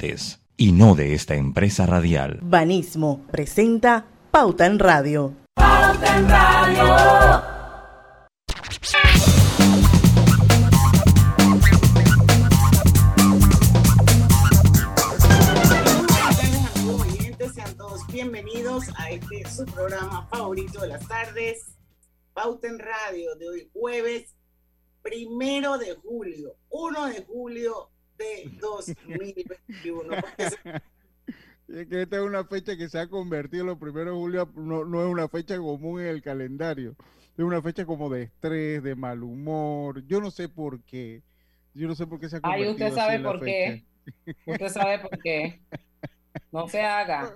oyentes y no de esta empresa radial. Banismo presenta Pauta en Radio. Pauta en Radio. Sean todos bienvenidos a este su programa favorito de las tardes, Pauta en Radio, de hoy jueves primero de julio, 1 de julio de 2021. Es que esta es una fecha que se ha convertido, los primeros de julio no, no, es una fecha común en el calendario, es una fecha como de estrés, de mal humor, yo no sé por qué, yo no sé por qué se ha convertido Ay, usted sabe por qué, usted sabe por qué. No se haga.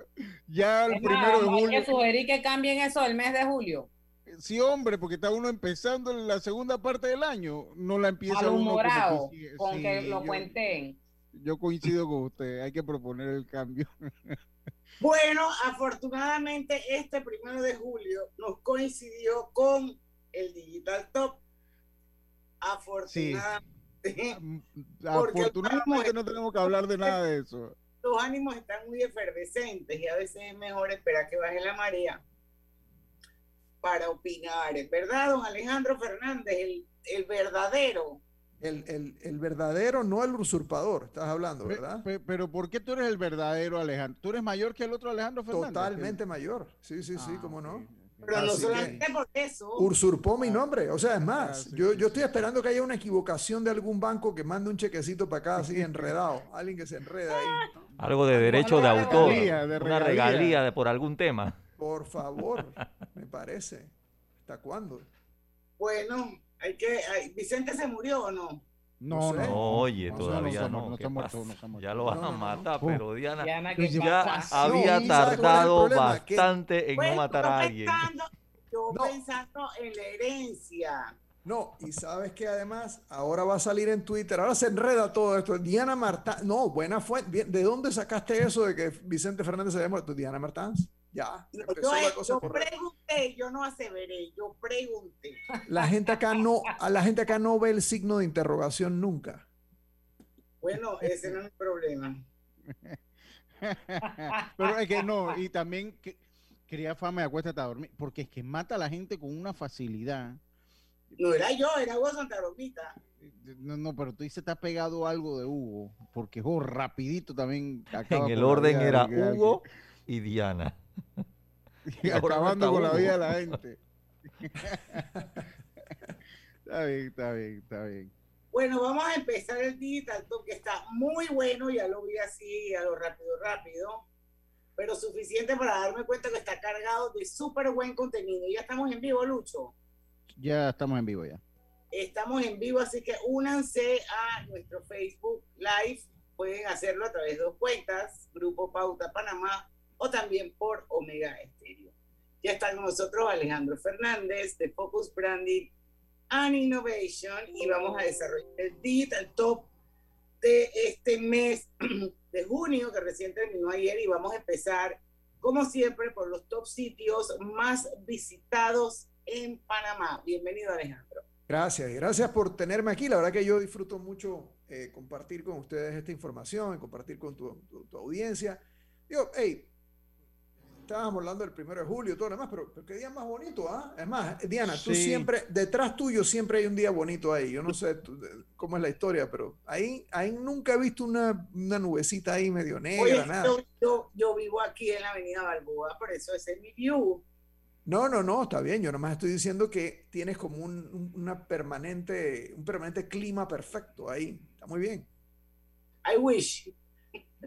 Ya el primero de julio. Hay que sugerir que cambien eso el mes de julio. Sí, hombre, porque está uno empezando en la segunda parte del año, no la empieza uno como con que lo yo, cuenten. Yo coincido con usted, hay que proponer el cambio. Bueno, afortunadamente este primero de julio nos coincidió con el Digital Top. Afortunadamente. Sí. Afortunadamente no tenemos que hablar de nada de eso. Los ánimos están muy efervescentes y a veces es mejor esperar que baje la marea para opinar, ¿verdad, don Alejandro Fernández? El, el verdadero. El, el, el, verdadero, no el usurpador, estás hablando, ¿verdad? Pero, pero, ¿por qué tú eres el verdadero, Alejandro? ¿Tú eres mayor que el otro Alejandro Fernández? Totalmente ¿qué? mayor, sí, sí, sí, ah, cómo no. Pero Así no solamente por eso. Usurpó mi nombre, o sea, es más, ah, sí, yo, yo estoy esperando que haya una equivocación de algún banco que mande un chequecito para acá así enredado, alguien que se enreda ahí. Algo de derecho de autor, regalía, de una regalía de por algún tema. Por favor, me parece. ¿Hasta cuándo? Bueno, hay que. Hay, ¿Vicente se murió o no? No, no, no, oye, no, todavía no. no, está muerto, no está muerto. Ya lo van a matar, pero Diana, Diana, ya había tardado bastante en Pues, no matar a alguien. Pensando, yo pensando en la herencia. No, y sabes que además ahora va a salir en Twitter, ahora se enreda todo esto. Diana Martán, no, buena fuente. ¿De dónde sacaste eso de que Vicente Fernández se había muerto? Diana Martán. Ya. Yo, yo pregunté, yo no aseveré, yo pregunté. La gente acá no, a la gente acá no ve el signo de interrogación nunca. Bueno, ese no es el problema. Pero es que no, y también que, quería fama y acuéstate a dormir, porque es que mata a la gente con una facilidad. No era yo, era Hugo Santa Romita. No, no, pero tú dices está pegado algo de Hugo, porque Hugo rapidito también En el orden era Hugo y Diana. Y acabando con la vida de la gente. está bien, está bien, está bien. Bueno, vamos a empezar el Digital Talk, que está muy bueno, ya lo vi así a lo rápido, rápido, pero suficiente para darme cuenta que está cargado de súper buen contenido. Ya estamos en vivo, Lucho. Ya estamos en vivo ya. Estamos en vivo, así que únanse a nuestro Facebook Live. Pueden hacerlo a través de dos cuentas, Grupo Pauta Panamá o también por Omega Estéreo. Ya está con nosotros Alejandro Fernández de Focus Branding and Innovation y vamos a desarrollar el Digital Top de este mes de junio que recién terminó ayer y vamos a empezar como siempre por los top sitios más visitados en Panamá. Bienvenido Alejandro. Gracias, gracias por tenerme aquí. La verdad que yo disfruto mucho eh, compartir con ustedes esta información, compartir con tu, tu, tu audiencia. Digo, hey, estábamos hablando del primero de julio y todo lo demás, pero, pero qué día más bonito, ¿ah? Es más, Diana, tú Sí. siempre, detrás tuyo siempre hay un día bonito ahí. Yo no sé tú, de- cómo es la historia, pero ahí, ahí nunca he visto una, una nubecita ahí medio negra, Oye, nada. yo, yo, yo vivo aquí en la avenida Balboa, por eso ese es mi view. No, no, no, está bien. Yo nomás estoy diciendo que tienes como un, un- una permanente, un permanente clima perfecto ahí. Está muy bien. I wish.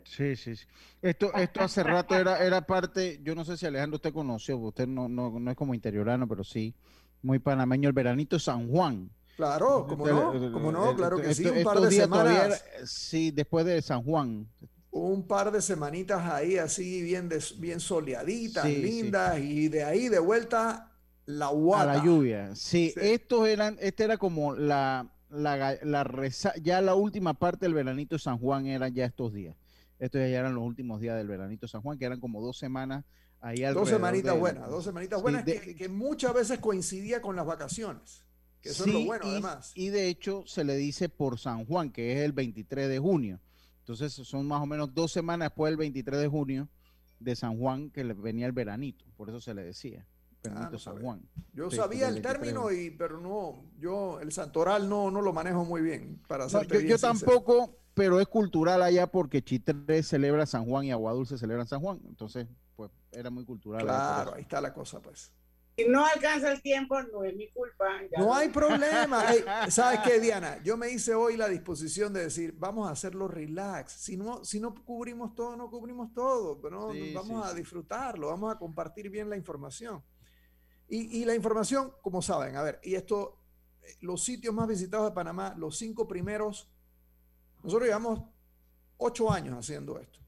Sí, sí, sí. Esto, esto hace rato era, era parte, yo no sé si Alejandro usted conoció, usted no, no, no es como interiorano, pero sí, muy panameño, el veranito San Juan. Claro, como no, como no, claro que sí. Un par de semanas, era- sí, después de San Juan. un par de semanitas ahí así bien, des- bien soleaditas, Sí, sí. lindas, y de ahí de vuelta la A guata. la lluvia. Sí, Sí. estos eran, este era como la, la, la reza- ya la última parte del veranito San Juan era ya estos días. Estos ya eran los últimos días del veranito San Juan, que eran como dos semanas ahí Dos alrededor semanitas de- buenas, dos semanitas buenas de- que, que muchas veces coincidía con las vacaciones. Que eso es lo bueno, y, además. y de hecho se le dice por San Juan, que es el 23 de junio. Entonces son más o menos dos semanas después del 23 de junio de San Juan que le venía el veranito, por eso se le decía. Ah, San Juan. Yo Sí, sabía el 23 de término, y, pero no, yo el santoral no, no lo manejo muy bien, para No, yo, tampoco, pero es cultural allá porque Chitré celebra San Juan y Aguadulce celebran San Juan. Entonces, pues era muy cultural. Claro, ahí está la cosa, pues. Si no alcanza el tiempo, no es mi culpa. ya No hay problema. ¿Sabes qué, Diana? Yo me hice hoy la disposición de decir, vamos a hacerlo relax. Si no, si no cubrimos todo, no cubrimos todo, pero Sí, vamos sí, a sí. disfrutarlo, vamos a compartir bien la información. Y, y la información, como saben, a ver, y esto, eh, los sitios más visitados de Panamá, los cinco primeros, nosotros llevamos ocho años haciendo esto.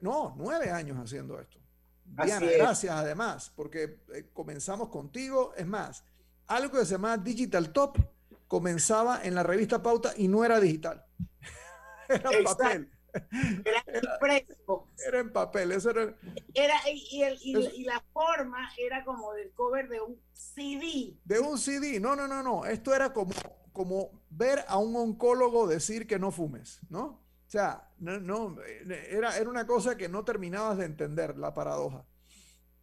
No, nueve años haciendo esto. Diana, gracias además, porque eh, comenzamos contigo. Es más, algo que se llama Digital Top comenzaba en la revista Pauta y no era digital. Era Exacto. papel. Era impreso. Era en papel. Eso era, Era, y, el- y- la forma era como del cover de un CD. de un CD. No, no, no, no. Esto era como, como ver a un oncólogo decir que no fumes, ¿no? O sea, no, no, era, era una cosa que no terminabas de entender, la paradoja.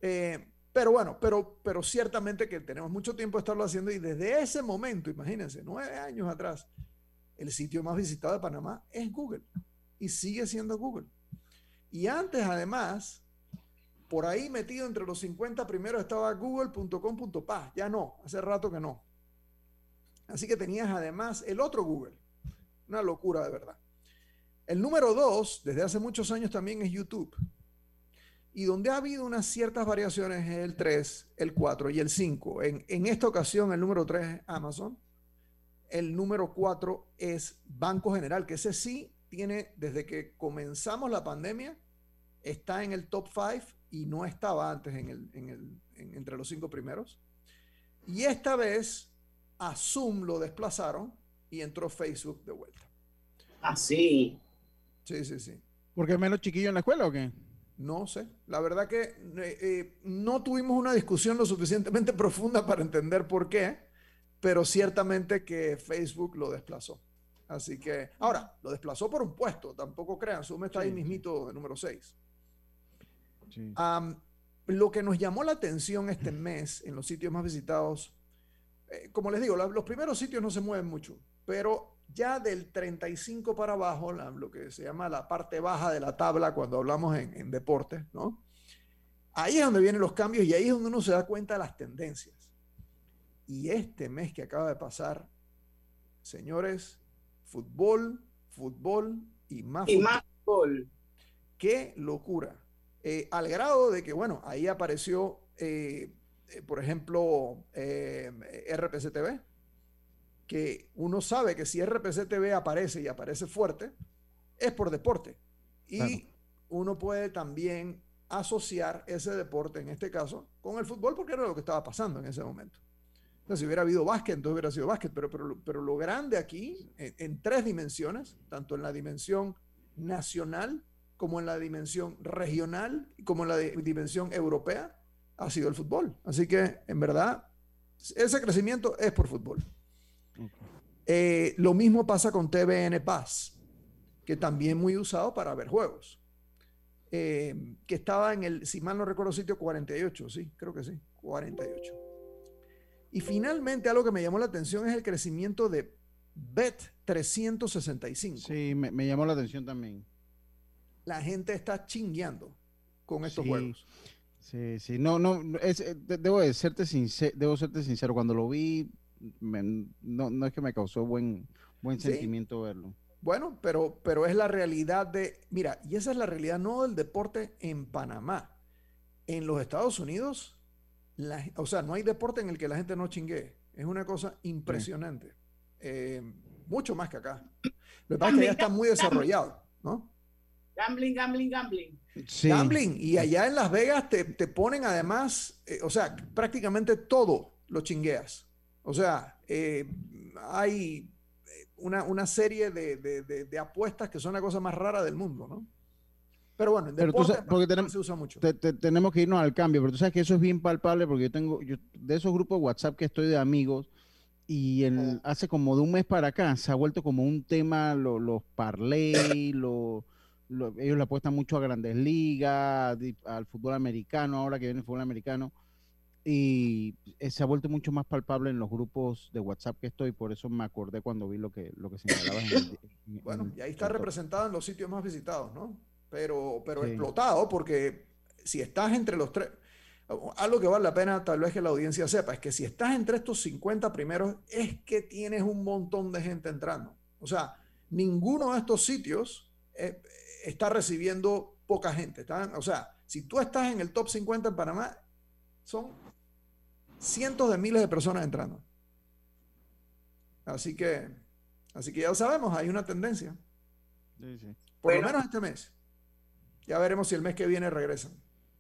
Eh, pero bueno, pero, pero ciertamente que tenemos mucho tiempo de estarlo haciendo y desde ese momento, imagínense, nueve años atrás, el sitio más visitado de Panamá es Google y sigue siendo Google. Y antes, además, por ahí metido entre los 50 primeros estaba google.com.pa. Ya no, hace rato que no. Así que tenías además el otro Google. Una locura de verdad. El número dos, desde hace muchos años también es YouTube. Y donde ha habido unas ciertas variaciones es el 3, el 4 y el 5. En, en esta ocasión el número 3 es Amazon. El número 4 es Banco General, que ese sí tiene, desde que comenzamos la pandemia, está en el top 5 y no estaba antes en el, en el- en- entre los cinco primeros. Y esta vez a Zoom lo desplazaron y entró Facebook de vuelta. Así. Sí, sí, sí. ¿Porque es menos chiquillo en la escuela o qué? No sé. La verdad que eh, eh, no tuvimos una discusión lo suficientemente profunda para entender por qué, pero ciertamente que Facebook lo desplazó. Así que, ahora, lo desplazó por un puesto, tampoco crean, Zoom está ahí Sí. mismito de número 6. Sí. Am, lo que nos llamó la atención este mes en los sitios más visitados, eh, como les digo, la- los primeros sitios no se mueven mucho, pero ya del 35 para abajo, la- lo que se llama la parte baja de la tabla cuando hablamos en, en deportes, ¿no? Ahí es donde vienen los cambios y ahí es donde uno se da cuenta de las tendencias. Y este mes que acaba de pasar, señores, fútbol, fútbol y más Y fútbol. más gol. Qué locura. Eh, al grado de que, bueno, ahí apareció, eh, eh, por ejemplo, eh, RPC TV, que uno sabe que si RPC TV aparece y aparece fuerte, es por deporte. Y Claro. uno puede también asociar ese deporte, en este caso, con el fútbol, porque era lo que estaba pasando en ese momento. Si hubiera habido básquet, entonces hubiera sido básquet, pero, pero, pero lo grande aquí, en, en tres dimensiones, tanto en la dimensión nacional, como en la dimensión regional, y como en la di- dimensión europea, ha sido el fútbol. Así que, en verdad, ese crecimiento es por fútbol. Eh, lo mismo pasa con TVN Paz, que también muy usado para ver juegos. Eh, que estaba en el, si mal no recuerdo, sitio 48, sí, creo que sí, 48. Y finalmente algo que me llamó la atención es el crecimiento de Bet 365. Sí, me, me llamó la atención también. La gente está chingueando con estos Sí. juegos. Sí, sí. No, no, es, eh, de- debo de serte sincero, debo serte sincero. Cuando lo vi, me- no, no es que me causó buen, buen Sí. sentimiento verlo. Bueno, pero, pero es la realidad de, mira, y esa es la realidad no del deporte en Panamá. En los Estados Unidos, la- o sea, no hay deporte en el que la gente no chingue. Es una cosa impresionante. Eh, mucho más que acá. Lo que pasa es que ya está muy desarrollado, ¿no? Gambling, gambling, gambling. Sí. Gambling. Y allá en Las Vegas te, te ponen además, eh, o sea, prácticamente todo lo chingueas. O sea, eh, hay una, una serie de, de- de- de apuestas que son la cosa más rara del mundo, ¿no? Pero bueno, en porque tenemos- se usa mucho. Te- te- tenemos que irnos al cambio, pero tú sabes que eso es bien palpable porque yo tengo, yo, de esos grupos de WhatsApp que estoy de amigos, y el, hace como de un mes para acá se ha vuelto como un tema lo- los parlay, lo- ellos le apuestan mucho a grandes ligas, al fútbol americano, ahora que viene el fútbol americano, y eh, se ha vuelto mucho más palpable en los grupos de WhatsApp que estoy, por eso me acordé cuando vi lo que, lo que señalabas. bueno, y ahí está representado en los sitios más visitados, ¿no? Pero, pero explotado, porque si estás entre los tres, algo que vale la pena tal vez que la audiencia sepa, es que si estás entre estos 50 primeros, es que tienes un montón de gente entrando. O sea, ninguno de estos sitios eh, está recibiendo poca gente. O sea, si tú estás en el top 50 en Panamá, son cientos de miles de personas entrando. Así que, así que ya lo sabemos, hay una tendencia. Por lo menos este mes. Ya veremos si el mes que viene regresan.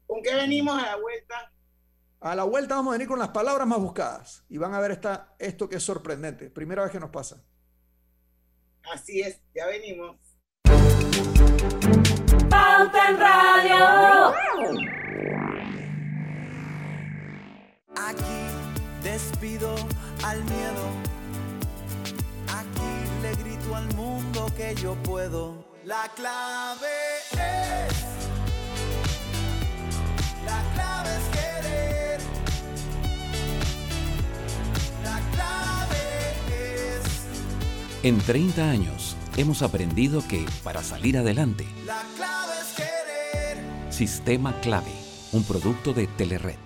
¿Con qué venimos a la vuelta? A la vuelta vamos a venir con las palabras más buscadas y van a ver esta, esto que es sorprendente. Primera vez que nos pasa. Así es, ya venimos. Pauta en Radio. Aquí despido al miedo. Aquí le grito al mundo que yo puedo. La clave es. La clave es querer. La clave es. En 30 años hemos aprendido que para salir adelante. La clave es querer. Sistema Clave, un producto de Telered.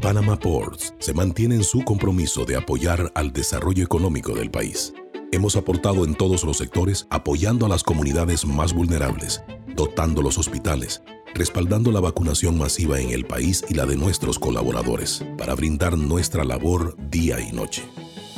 Panama Ports se mantiene en su compromiso de apoyar al desarrollo económico del país. Hemos aportado en todos los sectores apoyando a las comunidades más vulnerables, dotando los hospitales, respaldando la vacunación masiva en el país y la de nuestros colaboradores, para brindar nuestra labor día y noche.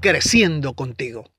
creciendo contigo.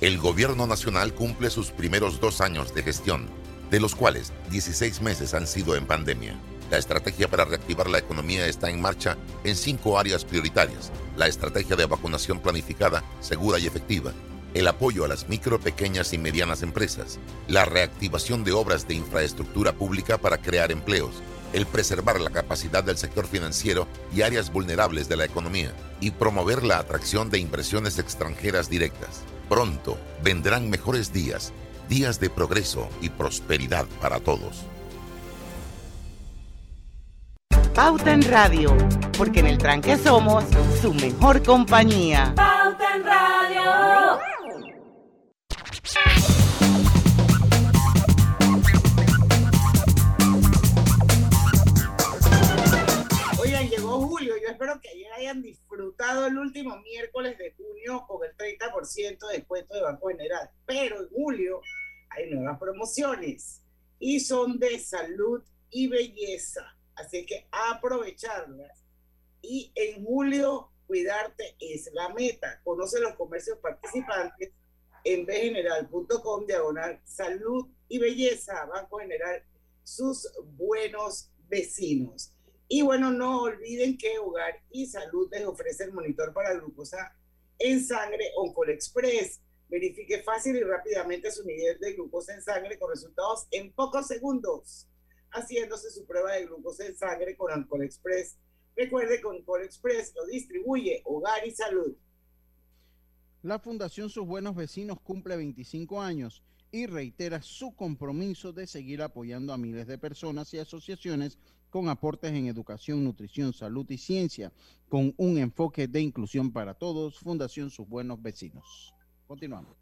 El gobierno nacional cumple sus primeros dos años de gestión, de los cuales 16 meses han sido en pandemia. La estrategia para reactivar la economía está en marcha en cinco áreas prioritarias. La estrategia de vacunación planificada, segura y efectiva. El apoyo a las micro, pequeñas y medianas empresas. La reactivación de obras de infraestructura pública para crear empleos. El preservar la capacidad del sector financiero y áreas vulnerables de la economía. Y promover la atracción de inversiones extranjeras directas. Pronto vendrán mejores días, días de progreso y prosperidad para todos. Pauta en Radio, porque en el tranque somos su mejor compañía. Pauta en Radio. Espero que ayer hayan disfrutado el último miércoles de junio con el 30% de descuento de Banco General. Pero en julio hay nuevas promociones y son de salud y belleza Así que aprovecharlas. Y en julio, cuidarte es la meta. Conoce los comercios participantes en bgeneral.com, diagonal salud y belleza, Banco General, sus buenos vecinos. Y bueno, no olviden que Hogar y Salud les ofrece el monitor para glucosa en sangre Oncol Express. Verifique fácil y rápidamente su nivel de glucosa en sangre con resultados en pocos segundos haciéndose su prueba de glucosa en sangre con Alcohol Express. Recuerde que Alcohol Express lo distribuye Hogar y Salud. La Fundación Sus Buenos Vecinos cumple 25 años y reitera su compromiso de seguir apoyando a miles de personas y asociaciones con aportes en educación, nutrición, salud y ciencia, con un enfoque de inclusión para todos, Fundación Sus Buenos Vecinos. Continuamos.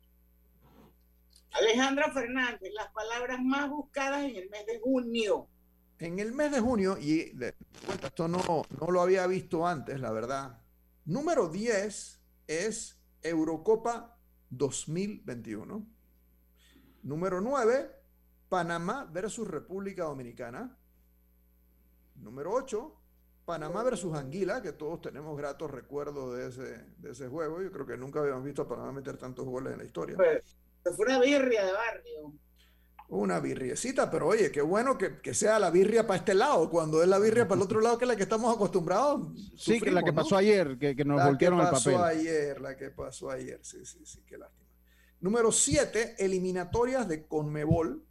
Alejandro Fernández, las palabras más buscadas en el mes de junio. En el mes de junio, y esto no, no lo había visto antes, la verdad. Número 10 es Eurocopa 2021. Número 9, Panamá versus República Dominicana. Número 8, Panamá versus Anguila, que todos tenemos gratos recuerdos de ese, de ese juego. Yo creo que nunca habíamos visto a Panamá meter tantos goles en la historia. Pues, fue una birria de barrio. Una birriecita, pero oye, qué bueno que, que, sea la birria para este lado, cuando es la birria para el otro lado, que es la que estamos acostumbrados. Sí, que la que pasó ayer, que, que nos la voltearon el papel. La que pasó ayer, la que pasó ayer, sí, sí, sí, qué lástima. Número 7, eliminatorias de Conmebol.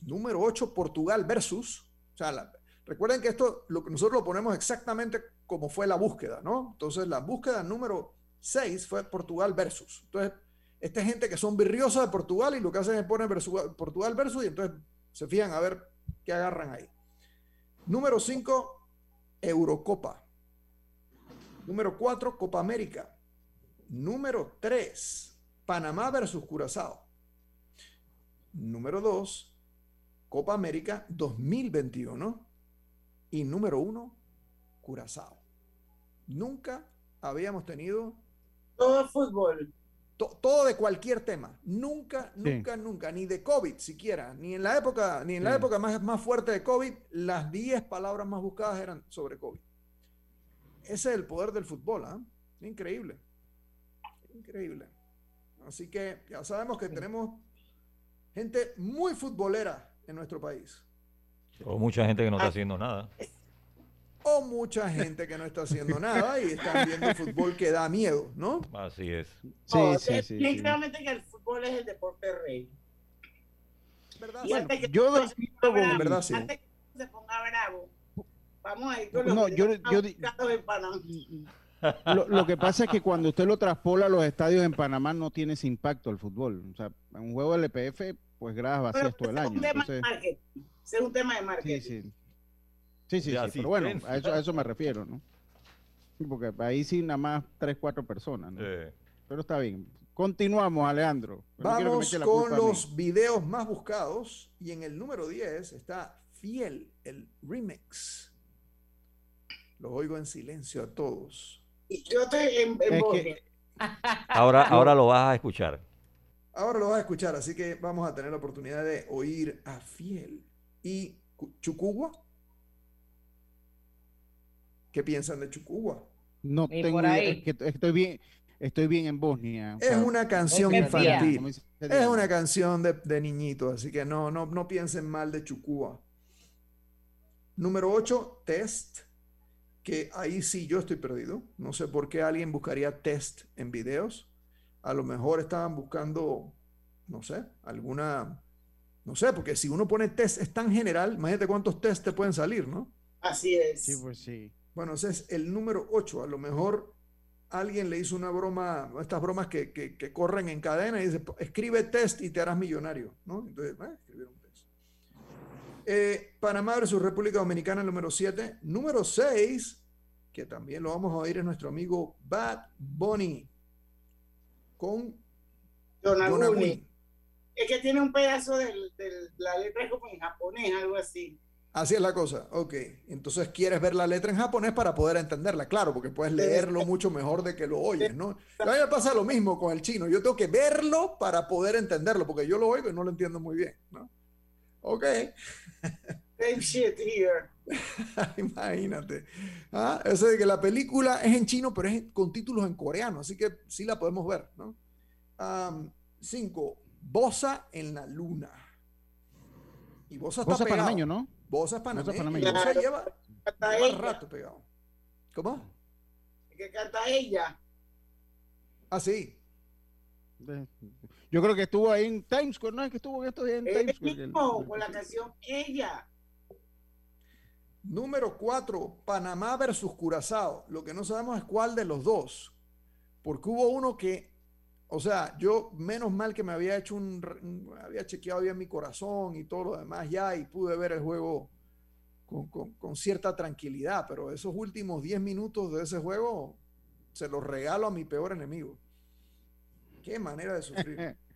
Número 8, Portugal versus. O sea, la, Recuerden que esto lo, nosotros lo ponemos exactamente como fue la búsqueda, ¿no? Entonces, la búsqueda número 6 fue Portugal versus. Entonces, esta gente que son birriosas de Portugal y lo que hacen es poner Portugal versus y entonces se fijan a ver qué agarran ahí. Número 5, Eurocopa. Número 4, Copa América. Número 3, Panamá versus Curazao. Número 2, Copa América 2021. Y número uno, Curazao. Nunca habíamos tenido... Todo fútbol. todo de cualquier tema. Nunca, nunca, nunca. Ni de COVID siquiera. Ni en la época, ni en la época más, más fuerte de COVID, las 10 palabras más buscadas eran sobre COVID. Ese es el poder del fútbol. ¿ah? Increíble. Increíble. Así que ya sabemos que tenemos gente muy futbolera en nuestro país. O mucha gente que no está haciendo nada. O mucha gente que no está haciendo nada y están viendo fútbol que da miedo, ¿no? Así es. Sí, sí, sí, Definitivamente que el fútbol es el deporte rey. ¿Verdad? Antes que yo ponga bravo, verdad, sí. antes que se ponga bravo, vamos a ir con los No, yo, en lo, lo que pasa es que cuando usted lo traspola a los estadios en Panamá no tiene ese impacto el fútbol. O sea, en un juego del LPF, pues gradas vacías todo el año. Entonces, marketing. Ese es un tema de marketing. sí, sí. Sí, sí, sí, pero bueno, a eso, a eso me refiero, ¿no? Sí, Porque ahí sí nada más tres, cuatro personas, ¿no? Sí. Pero está bien. Continuamos, Alejandro. Vamos con los videos más buscados y en el número 10 está Fiel, el remix. Los oigo en silencio a todos. Yo estoy en, en Es que- Bosnia. Ahora, ahora lo vas a escuchar. Ahora lo vas a escuchar, así que vamos a tener la oportunidad de oír a Fiel y Cu- Chucuwa. ¿Qué piensan de Chucuwa? No Y tengo idea, es que estoy bien, estoy bien en Bosnia. o Es sea, una canción infantil. Es una canción de, de niñito, así que no, no, no piensen mal de Chucúa. Número 8, Test, que ahí sí yo estoy perdido. No sé por qué alguien buscaría Test en videos. A lo mejor estaban buscando, no sé, alguna, no sé, porque si uno pone test es tan general, imagínate cuántos test te pueden salir, ¿no? Así es. Sí, pues sí. Bueno, ese es el número 8. A lo mejor alguien le hizo una broma, estas bromas que, que- que corren en cadena y dice, escribe test y te harás millonario, ¿no? Entonces, eh, escribieron test. Eh, Panamá versus República Dominicana, el número 7. Número 6, que también lo vamos a oír, es nuestro amigo Bad Bunny con. Yonaguni. Es que tiene un pedazo de la letra como en japonés, algo así. Así es la cosa, ok. Entonces quieres ver la letra en japonés para poder entenderla, claro, porque puedes leerlo mucho mejor de que lo oyes, ¿no? A mí me pasa lo mismo con el chino, yo tengo que verlo para poder entenderlo, porque yo lo oigo y no lo entiendo muy bien, ¿no? Ok, Same shit here. imagínate. Ah, Eso de que la película es en chino, pero es con títulos en coreano, así que sí la podemos ver, ¿no? Cinco, Bosa en la luna. Y Bosa está es pegado. panameño, ¿no? Bosa es panameño. panameño. y Bosa lleva, lleva rato pegado. ¿Cómo? Que canta ella. Ah, sí. Yo creo que estuvo ahí en Times Square, ¿no? Es que estuvo en estos días en Times Square. mismo, con la canción Ella. Número 4, Panamá versus Curazao. Lo que no sabemos es cuál de los dos. Porque hubo uno que O sea, yo menos mal que me había hecho un, había chequeado bien mi corazón y todo lo demás ya y pude ver el juego con, cierta tranquilidad, pero esos últimos 10 minutos de ese juego se los regalo a mi peor enemigo. Qué manera de sufrir.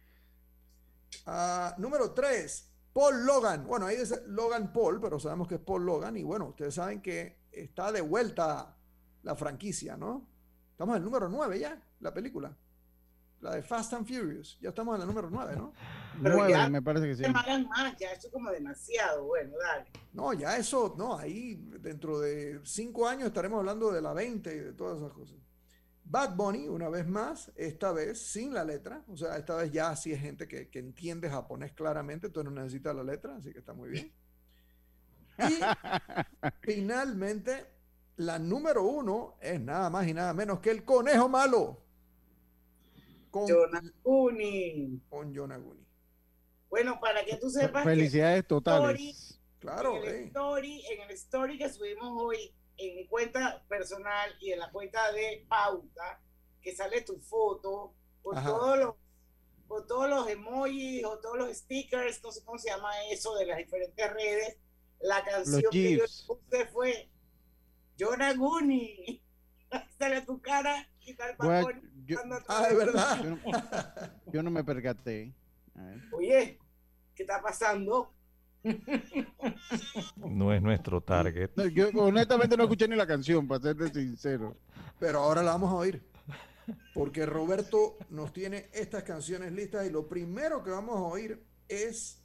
Ah, número 3, Paul Logan. Bueno, ahí dice Logan Paul, pero sabemos que es Paul Logan y bueno, ustedes saben que está de vuelta la franquicia, ¿no? Estamos en el número 9 ya, la película. La de Fast and Furious. Ya estamos en la número 9, ¿no? 9, me parece que sí. más, ya eso es como demasiado. Bueno, dale. No, ya eso, no, ahí dentro de 5 años estaremos hablando de la 20 y de todas esas cosas. Bad Bunny, una vez más, esta vez sin la letra, o sea, esta vez ya sí es gente que, que entiende japonés claramente, entonces no necesita la letra, así que está muy bien. Y finalmente, la número uno es nada más y nada menos que el conejo malo con Yonaguni. Con Yonaguni. Bueno, para que tú sepas. Felicidades totales. claro. En el, story, en el story que subimos hoy en mi cuenta personal y en la cuenta de Pauta, que sale tu foto con todos los con todos los emojis o todos los stickers, no sé cómo se llama eso, de las diferentes redes. La canción que yo puse fue Yonaguni. Sale tu cara y tal Ah, de verdad. Yo no, me percaté. Oye, ¿qué está pasando? No es nuestro target. yo honestamente no escuché ni la canción, para serte sincero. Pero ahora la vamos a oír. Porque Roberto nos tiene estas canciones listas y lo primero que vamos a oír es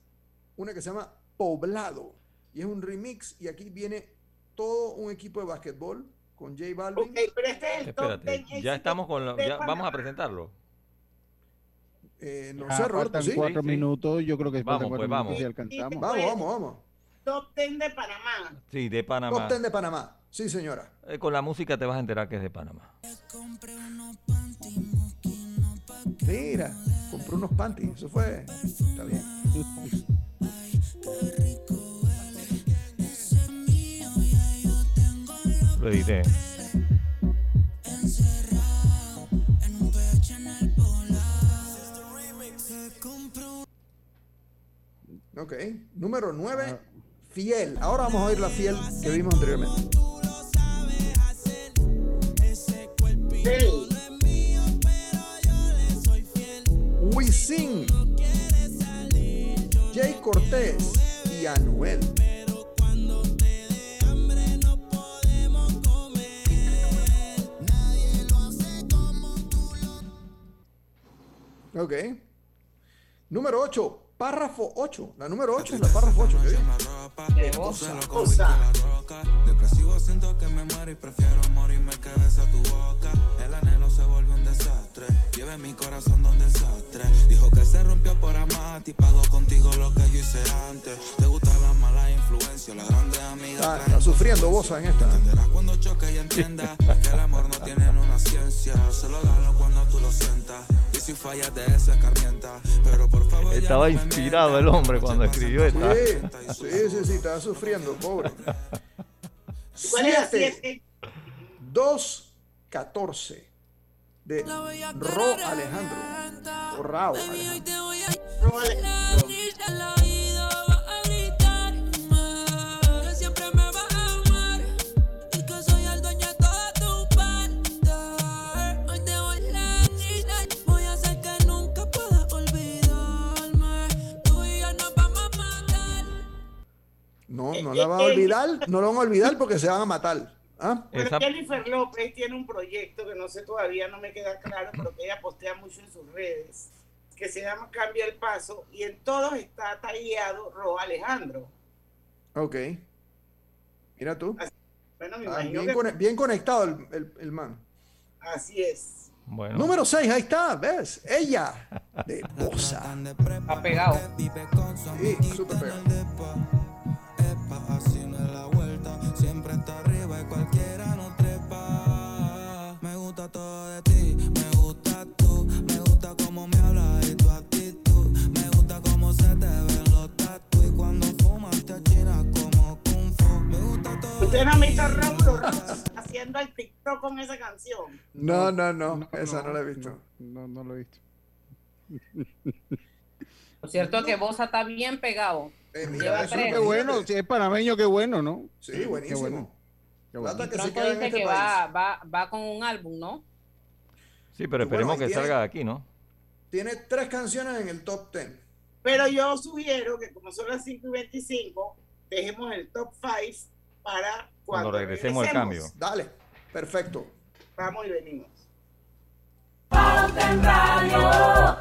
una que se llama Poblado. Y es un remix y aquí viene todo un equipo de básquetbol con J Balvin. pero este es el Espérate, ya estamos con lo, ya vamos a presentarlo. Eh, no ah, sé, Roberto, ¿sí? cuatro minutos, yo creo que vamos, pues vamos. Si alcanzamos. Vamos, vamos, vamos. Top ten de Panamá. Sí, de Panamá. Top ten de Panamá. Sí, señora. Eh, con la música te vas a enterar que es de Panamá. Mira, compré unos panties. Eso fue. Está bien. Lo edité. Ok, número 9, fiel. Ahora vamos a oír la fiel que vimos anteriormente. Wisin, Jay Cortés y Anuel. Ok. Número 8, párrafo 8. La número 8 es la párrafo 8. Depresivo siento que me muero y prefiero morirme que besar tu boca. El anhelo se volvió un desastre. Lleve mi corazón donde desastre. Dijo que se rompió por amar y pago contigo lo que yo hice antes. Te gusta la mala influencia, la grande amiga. Está, está sufriendo Bosa en esta. Entenderás cuando choque y entienda que el amor no tiene una ciencia. Solo dalo cuando tú lo sientas. Si fallas de esa escarmienta. Pero por favor. Estaba inspirado el hombre cuando escribió esta. Sí, sí, sí, estaba sufriendo, pobre. ¿Cuál era 7? 2, 14 de Ro Alejandro. O Rao Alejandro. Ro Alejandro. No, no la van a olvidar, no lo van a olvidar porque se van a matar. ¿Ah? Pero Jennifer López tiene un proyecto que no sé todavía, no me queda claro, pero que ella postea mucho en sus redes, que se llama Cambia el Paso, y en todos está tallado Ro Alejandro. Ok. Mira tú. bueno, me ah, bien, bien, conectado el, el, man. Así es. Bueno. Número 6, ahí está, ¿ves? Ella, de Bosa. Ha pegado. Sí, súper pegado. Gusta todo. ¿Usted no me hizo Raúl haciendo el TikTok con esa canción? No, no, no, esa no, la he visto. No, no, lo he visto. Por cierto que Bosa está bien pegado. Eh, Lleva Eso qué bueno, si es panameño, qué bueno, ¿no? Sí, Qué buenísimo. bueno. Qué bueno. Que se dice este que va, va, va con un álbum, ¿no? Sí, pero bueno, esperemos ahí que tiene- salga de aquí, ¿no? Tiene tres canciones en el top 10. Pero yo sugiero que como son las 5 y 25, dejemos el top 5 para cuando, Cuando regresemos al cambio. Dale, perfecto. Vamos y venimos. Pauta en Radio.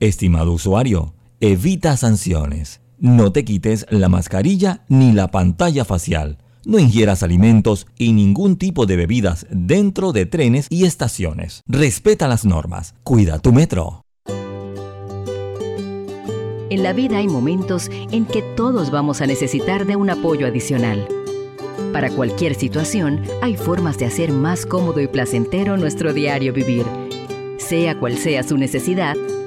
Estimado usuario, evita sanciones. No te quites la mascarilla ni la pantalla facial. No ingieras alimentos y ningún tipo de bebidas dentro de trenes y estaciones. Respeta las normas. Cuida tu metro. En la vida hay momentos en que todos vamos a necesitar de un apoyo adicional. Para cualquier situación, hay formas de hacer más cómodo y placentero nuestro diario vivir. Sea cual sea su necesidad,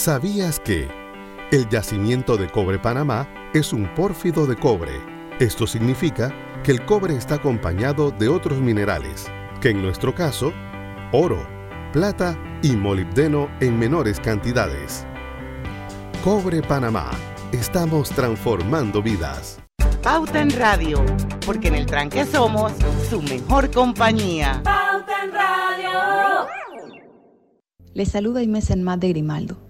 ¿Sabías que el yacimiento de cobre Panamá es un pórfido de cobre? Esto significa que el cobre está acompañado de otros minerales, que en nuestro caso, oro, plata y molibdeno en menores cantidades. Cobre Panamá. Estamos transformando vidas. Pauta en Radio, porque en el tranque somos su mejor compañía. Pauta en Radio. Les saluda Inés Enmat de Grimaldo,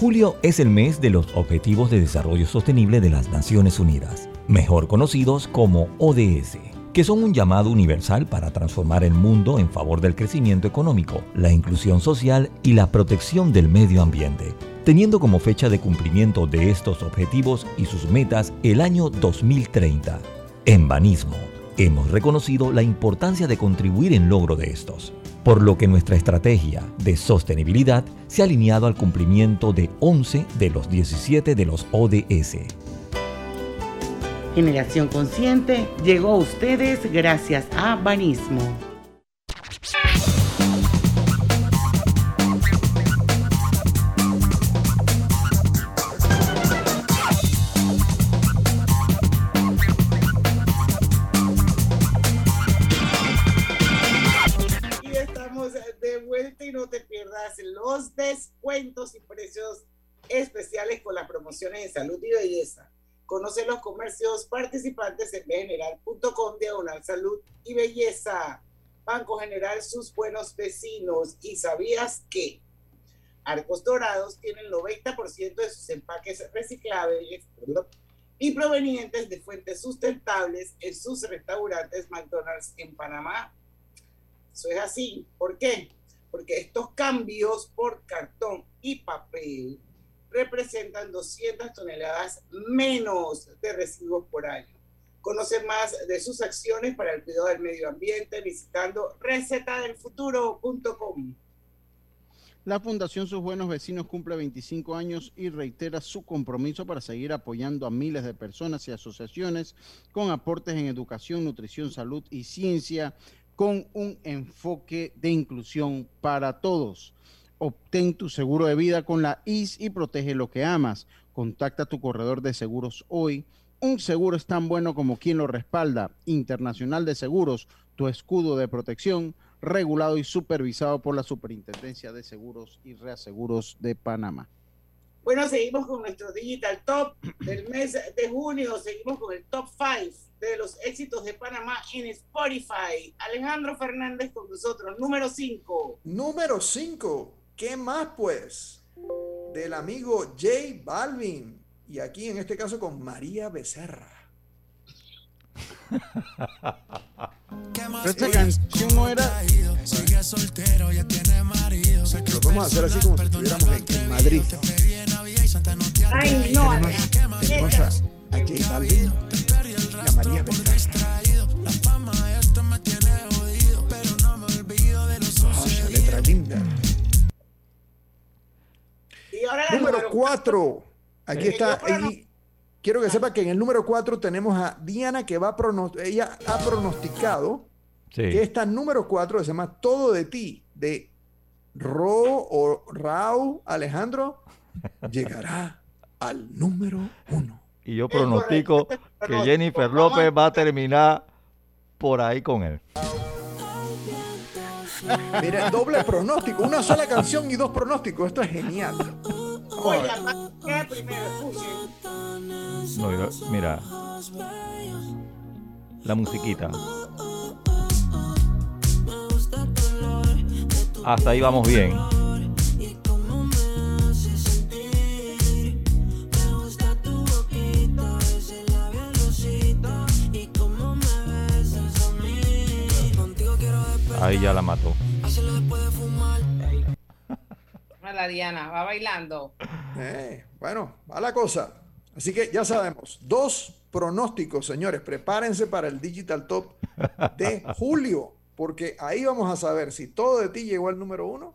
Julio es el mes de los Objetivos de Desarrollo Sostenible de las Naciones Unidas, mejor conocidos como ODS, que son un llamado universal para transformar el mundo en favor del crecimiento económico, la inclusión social y la protección del medio ambiente, teniendo como fecha de cumplimiento de estos objetivos y sus metas el año 2030. En Banismo, hemos reconocido la importancia de contribuir en logro de estos, por lo que nuestra estrategia de sostenibilidad se ha alineado al cumplimiento de 11 de los 17 de los ODS. Generación Consciente llegó a ustedes gracias a Banismo. Estamos de vuelta y no te pierdas los descuentos y precios especiales con las promociones de salud y belleza. Conoce los comercios participantes en general.com diagonal salud y belleza. Banco General, sus buenos vecinos. ¿Y sabías que Arcos Dorados tiene el 90% de sus empaques reciclables y provenientes de fuentes sustentables en sus restaurantes McDonald's en Panamá? Eso es así. ¿Por qué? Porque estos cambios por cartón y papel representan 200 toneladas menos de residuos por año. Conoce más de sus acciones para el cuidado del medio ambiente visitando recetadelfuturo.com. La Fundación Sus Buenos Vecinos cumple 25 años y reitera su compromiso para seguir apoyando a miles de personas y asociaciones con aportes en educación, nutrición, salud y ciencia con un enfoque de inclusión para todos. Obtén tu seguro de vida con la IS y protege lo que amas. Contacta a tu corredor de seguros hoy. Un seguro es tan bueno como quien lo respalda. Internacional de Seguros, tu escudo de protección, regulado y supervisado por la Superintendencia de Seguros y Reaseguros de Panamá. Bueno, seguimos con nuestro Digital Top del mes de junio. Seguimos con el Top 5 de los éxitos de Panamá en Spotify. Alejandro Fernández con nosotros, número 5. Número 5. ¿Qué más pues? Del amigo J Balvin. Y aquí en este caso con María Becerra. Esta canción no era. Sigue soltero, ya tiene marido. Lo vamos a hacer así como si estuviéramos en, en Madrid. Ay, no, Tenemos a, a J Balvin y a María Becerra. La fama de esto me tiene jodido, pero no me olvido de los esa letra linda. Y ahora la Número número 4. Aquí está. Prono- y quiero que sepa que en el número 4 tenemos a Diana que va a pronosticar. Ella ha pronosticado Sí. que esta número 4 que se llama Todo de ti, de Ro o Rau Alejandro, llegará al número 1. Y yo pronostico que. Jennifer López va a terminar por ahí con él. Mira, doble pronóstico, una sola canción y dos pronósticos. Esto es genial. No, yo- mira. La musiquita. Hasta ahí vamos bien. Ahí ya la mató. A la Diana, va bailando. Eh, bueno, va la cosa. Así que ya sabemos, dos pronósticos, señores. Prepárense para el Digital Top de julio, porque ahí vamos a saber si todo de ti llegó al número uno.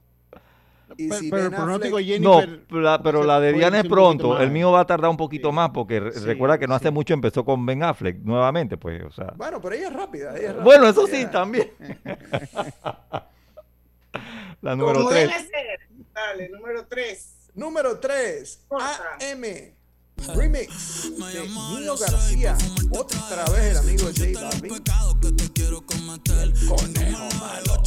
Y Pero, si pero pronóstico Affleck- No, Jennifer. la- pero la de Diana es pronto. El mío va a tardar un poquito más porque Sí, recuerda que no hace sí. mucho empezó con Ben Affleck nuevamente, pues, o sea. Bueno, pero ella es rápida. ella es Bueno, rápida, eso sí, ella- también. La número Como 3. debe ser. Dale, número 3. Número 3, Corta. AM Remix de Nino García. Otra vez el amigo de J Balvin. El conejo malo.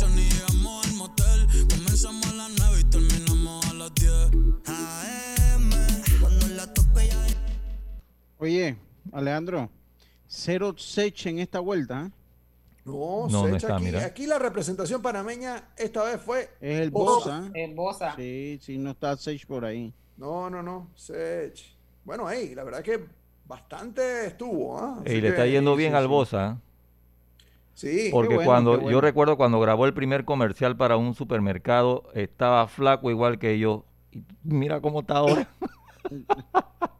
Oye, Alejandro, cero sech en esta vuelta. ¿eh? No, No, no Sech, está, aquí, mira. aquí la representación panameña esta vez fue. Es el Bosa. Es Bosa. Sí, sí, no está sech por ahí. No, no, no, Sech. Bueno, ahí, la verdad que bastante estuvo. ¿ah? Así Y le está yendo bien sí, al. Bosa. Sí, Porque bueno, cuando bueno. yo recuerdo cuando grabó el primer comercial para un supermercado, estaba flaco igual que yo. Y mira cómo está ahora.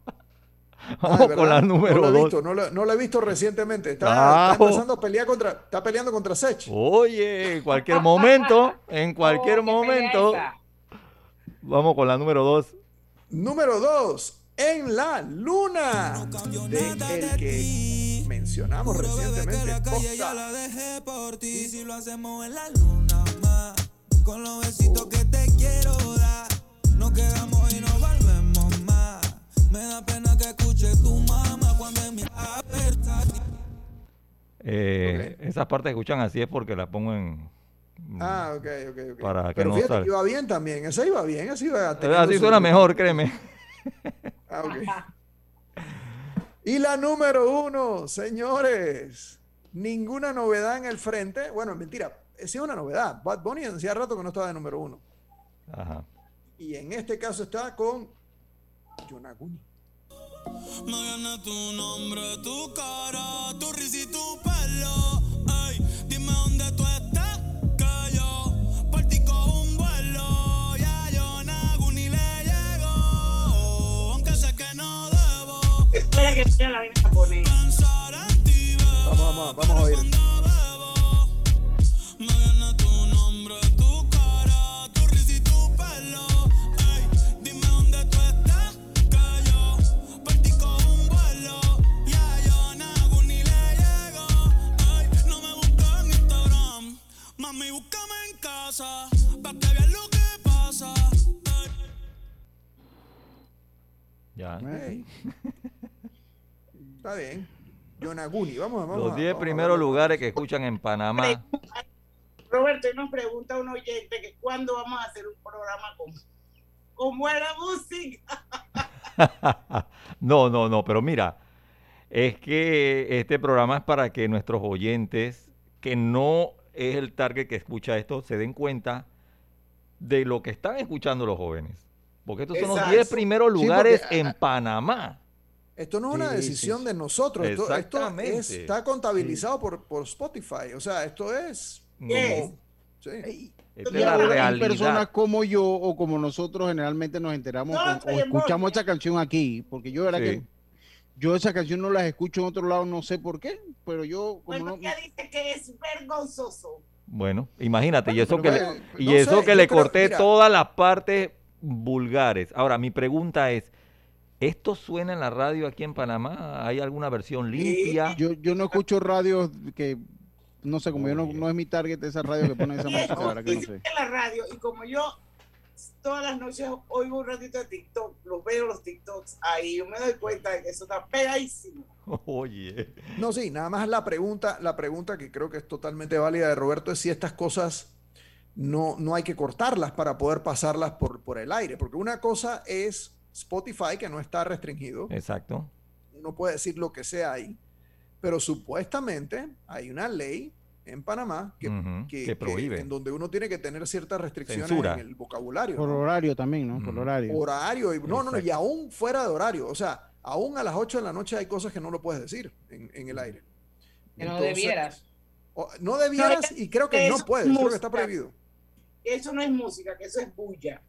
Vamos con la número no lo he 2. visto, no lo, no lo he visto recientemente. Está, Ah, está empezando a pelear contra, está peleando contra Sech. Oye, en cualquier momento, en cualquier Oh, momento. Vamos con la número 2. Número 2, En la Luna, de el que mencionamos recientemente, ya Costa. la dejé por ti. Si lo hacemos en la luna más, con los besitos que te quiero dar. Nos quedamos y nos volvemos más. Me da pena que escuche tu mamá cuando en mi aperta. Eh, Esas partes que escuchan así es porque las pongo en. Ah, ok, ok, ok. Para que Pero no fíjate iba bien también, esa iba bien, esa iba Así su- suena mejor, créeme. Ah, ok. Y la número uno, señores. Ninguna novedad en el frente. Bueno, mentira, sí es una novedad. Bad Bunny hacía rato que no estaba de número uno. Ajá. Y en este caso está con Yonaguni. Me viene tu nombre, tu cara, tu risa y tu pelo. Ay, dime dónde tú estás, que yo por ti cojo un vuelo. Ya yo nago ni le llego, aunque sé que no debo Espera que sea la vaina a poner. pensar en ti, Ya. Está bien. Yonaguni, vamos, vamos. Los a- 10 vamos a primeros lugares que escuchan en Panamá. Roberto, nos pregunta un oyente que cuándo vamos a hacer un programa con, con buena música. no, no, no, pero mira, es que este programa es para que nuestros oyentes, que no es el target que escucha esto, se den cuenta de lo que están escuchando los jóvenes. Porque estos son los Exacto. 10 primeros Sí, lugares porque, en Panamá. Esto no es una Sí, decisión sí, de nosotros. Esto, esto es- está contabilizado por, por Spotify. O sea, esto es. Yes. como- sí. Esta Y es la ahora hay personas como yo o como nosotros generalmente nos enteramos No, con- o escuchamos esa canción aquí, porque yo verdad Sí. que yo esa canción no las escucho en otro lado, no sé por qué, pero yo como Bueno, no, ella dice que es vergonzoso. Bueno, imagínate, y eso que, le, bueno, y no eso sé, que le creo- corté mira. todas las partes vulgares. Ahora, mi pregunta es, ¿esto suena en la radio aquí en Panamá? ¿Hay alguna versión limpia? yo, yo no escucho radios que no sé, como yo no, no es mi target esa radio que pone esa música, verdad que no sé. en la radio, y como yo todas las noches oigo un ratito de TikTok, los veo los TikToks ahí, yo me doy cuenta de que eso está pegadísimo. Oye. No, sí, nada más la pregunta, la pregunta que creo que es totalmente válida de Roberto es si estas cosas no, no hay que cortarlas para poder pasarlas por, por el aire. Porque una cosa es Spotify, que no está restringido. Exacto. Uno puede decir lo que sea ahí. Pero supuestamente hay una ley en Panamá que, que- que que- prohíbe. en donde uno tiene que tener ciertas restricciones Censura. en el vocabulario. Por ¿no? horario también, ¿no? Por horario. horario. Y, no, no, no, y aún fuera de horario. O sea, aún a las 8 de la noche hay cosas que no lo puedes decir en, en el aire. Que no debieras. o- no debieras y creo que no puedes. es Creo que está música. prohibido. Eso no es música, que eso es bulla.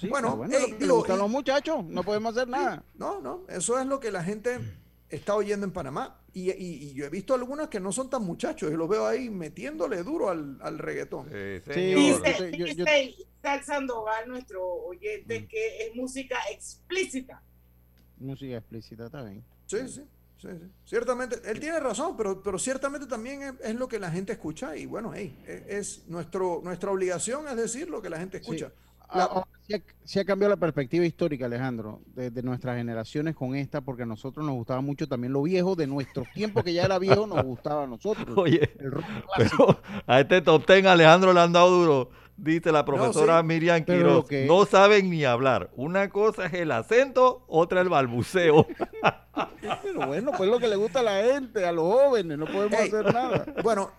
Sí, bueno, bueno, lo digo, y- los muchachos, no podemos hacer nada. No, no, eso es lo que la gente está oyendo en Panamá. Y, y- y yo he visto algunas que no son tan muchachos y los veo ahí metiéndole duro al, al reggaetón. Sí, señor. Dice, yo- yo- dice Isaac Sandoval, nuestro oyente, que es música explícita. Música explícita también. Sí, sí, sí, sí. Ciertamente, él tiene razón, pero, pero ciertamente también es, es lo que la gente escucha y bueno, hey, es, es nuestro, nuestra obligación es decir lo que la gente escucha. La- sí, ha, cambiado la perspectiva histórica, Alejandro, de, de nuestras generaciones con esta, porque a nosotros nos gustaba mucho también lo viejo, de nuestro tiempo que ya era viejo, nos gustaba a nosotros. Oye, El rock clásico. pero a este top ten Alejandro le han dado duro. Dice la profesora sí, Miriam Quiroz. que- No saben ni hablar. Una cosa es el acento, otra el balbuceo. Pero bueno, pues lo que le gusta a la gente, a los jóvenes, no podemos Ey. hacer nada. Bueno,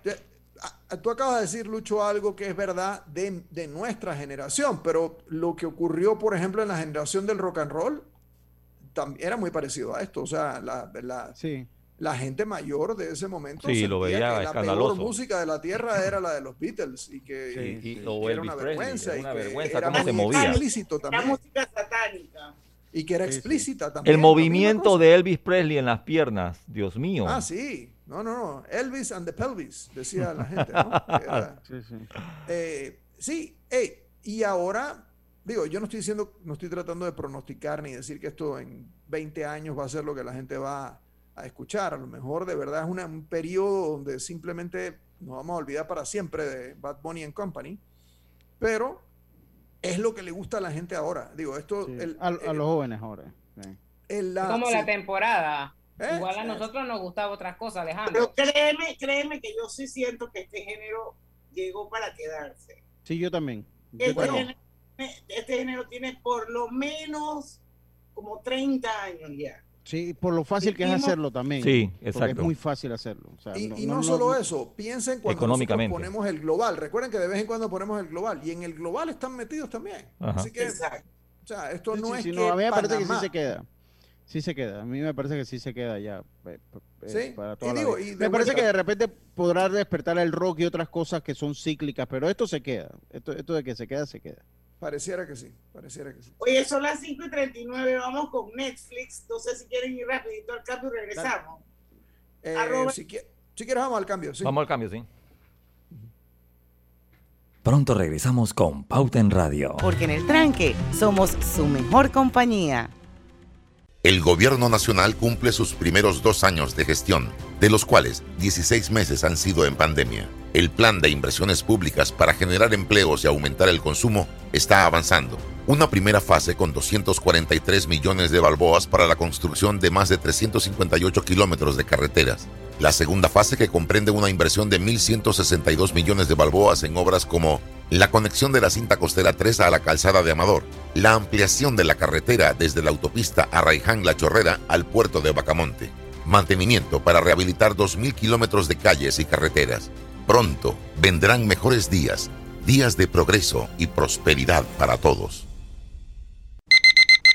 tú acabas de decir, Lucho, algo que es verdad de, de nuestra generación, pero lo que ocurrió, por ejemplo, en la generación del rock and roll, tam- era muy parecido a esto. O sea, la, la, Sí. la gente mayor de ese momento Sí, lo veía que la peor música de la tierra era la de los Beatles y que, Sí, y y- que o era una Presley, vergüenza era y una que vergüenza era cómo se movía. explícito La también música satánica. y que era Sí, sí. explícita también. El movimiento de Elvis Presley en las piernas. Dios mío. Ah, sí. No, no, no. Elvis and the pelvis, decía la gente, ¿no? Era- Sí, sí. Eh, sí, ey, y ahora, digo, yo no estoy diciendo, no estoy tratando de pronosticar ni decir que esto en 20 años va a ser lo que la gente va a escuchar. A lo mejor de verdad es una- un periodo donde simplemente nos vamos a olvidar para siempre de Bad Bunny and Company, pero es lo que le gusta a la gente ahora. Digo, esto, Sí. el, a, los jóvenes ahora. sí. el- la- Como sí. la temporada. Eh, Igual a nosotros nos gustaba otras cosas, Pero Alejandro. créeme, créeme que yo sí siento que este género llegó para quedarse. Sí, yo también. Yo Este, también. género, este género tiene por lo menos como 30 años ya. Sí, por lo fácil que es hacerlo también. Sí, porque exacto. Es muy fácil hacerlo. o sea, Y y no, solo eso, piensen cuando Económicamente. ponemos el global. Recuerden que de vez en cuando ponemos el global y en el global están metidos también. Ajá. Así que, Exacto. o sea, esto Sí, no sí, es sí, que no, a mí me parece que sí se queda. Sí se queda. A mí me parece que sí se queda ya. eh, Sí, para toda digo, y me parece que de repente podrá despertar el rock y otras cosas que son cíclicas, pero esto se queda. Esto, esto de que se queda, se queda. Pareciera que sí, pareciera que sí. Oye, son las 5 y 39, vamos con Netflix. No sé si quieren ir rapidito al cambio y regresamos. Eh, Arroba- si, qui- si quieres, vamos al cambio. Sí. Vamos al cambio, sí. Pronto regresamos con Pauta en Radio. Porque en el tranque somos su mejor compañía. El gobierno nacional cumple sus primeros dos años de gestión, de los cuales 16 meses han sido en pandemia. El plan de inversiones públicas para generar empleos y aumentar el consumo está avanzando. Una primera fase con 243 millones de balboas para la construcción de más de 358 kilómetros de carreteras. La segunda fase que comprende una inversión de 1.162 millones de balboas en obras como la conexión de la cinta costera 3 a la calzada de Amador, la ampliación de la carretera desde la autopista Arraiján-La Chorrera al puerto de Bacamonte, mantenimiento para rehabilitar 2.000 kilómetros de calles y carreteras. Pronto vendrán mejores días, días de progreso y prosperidad para todos.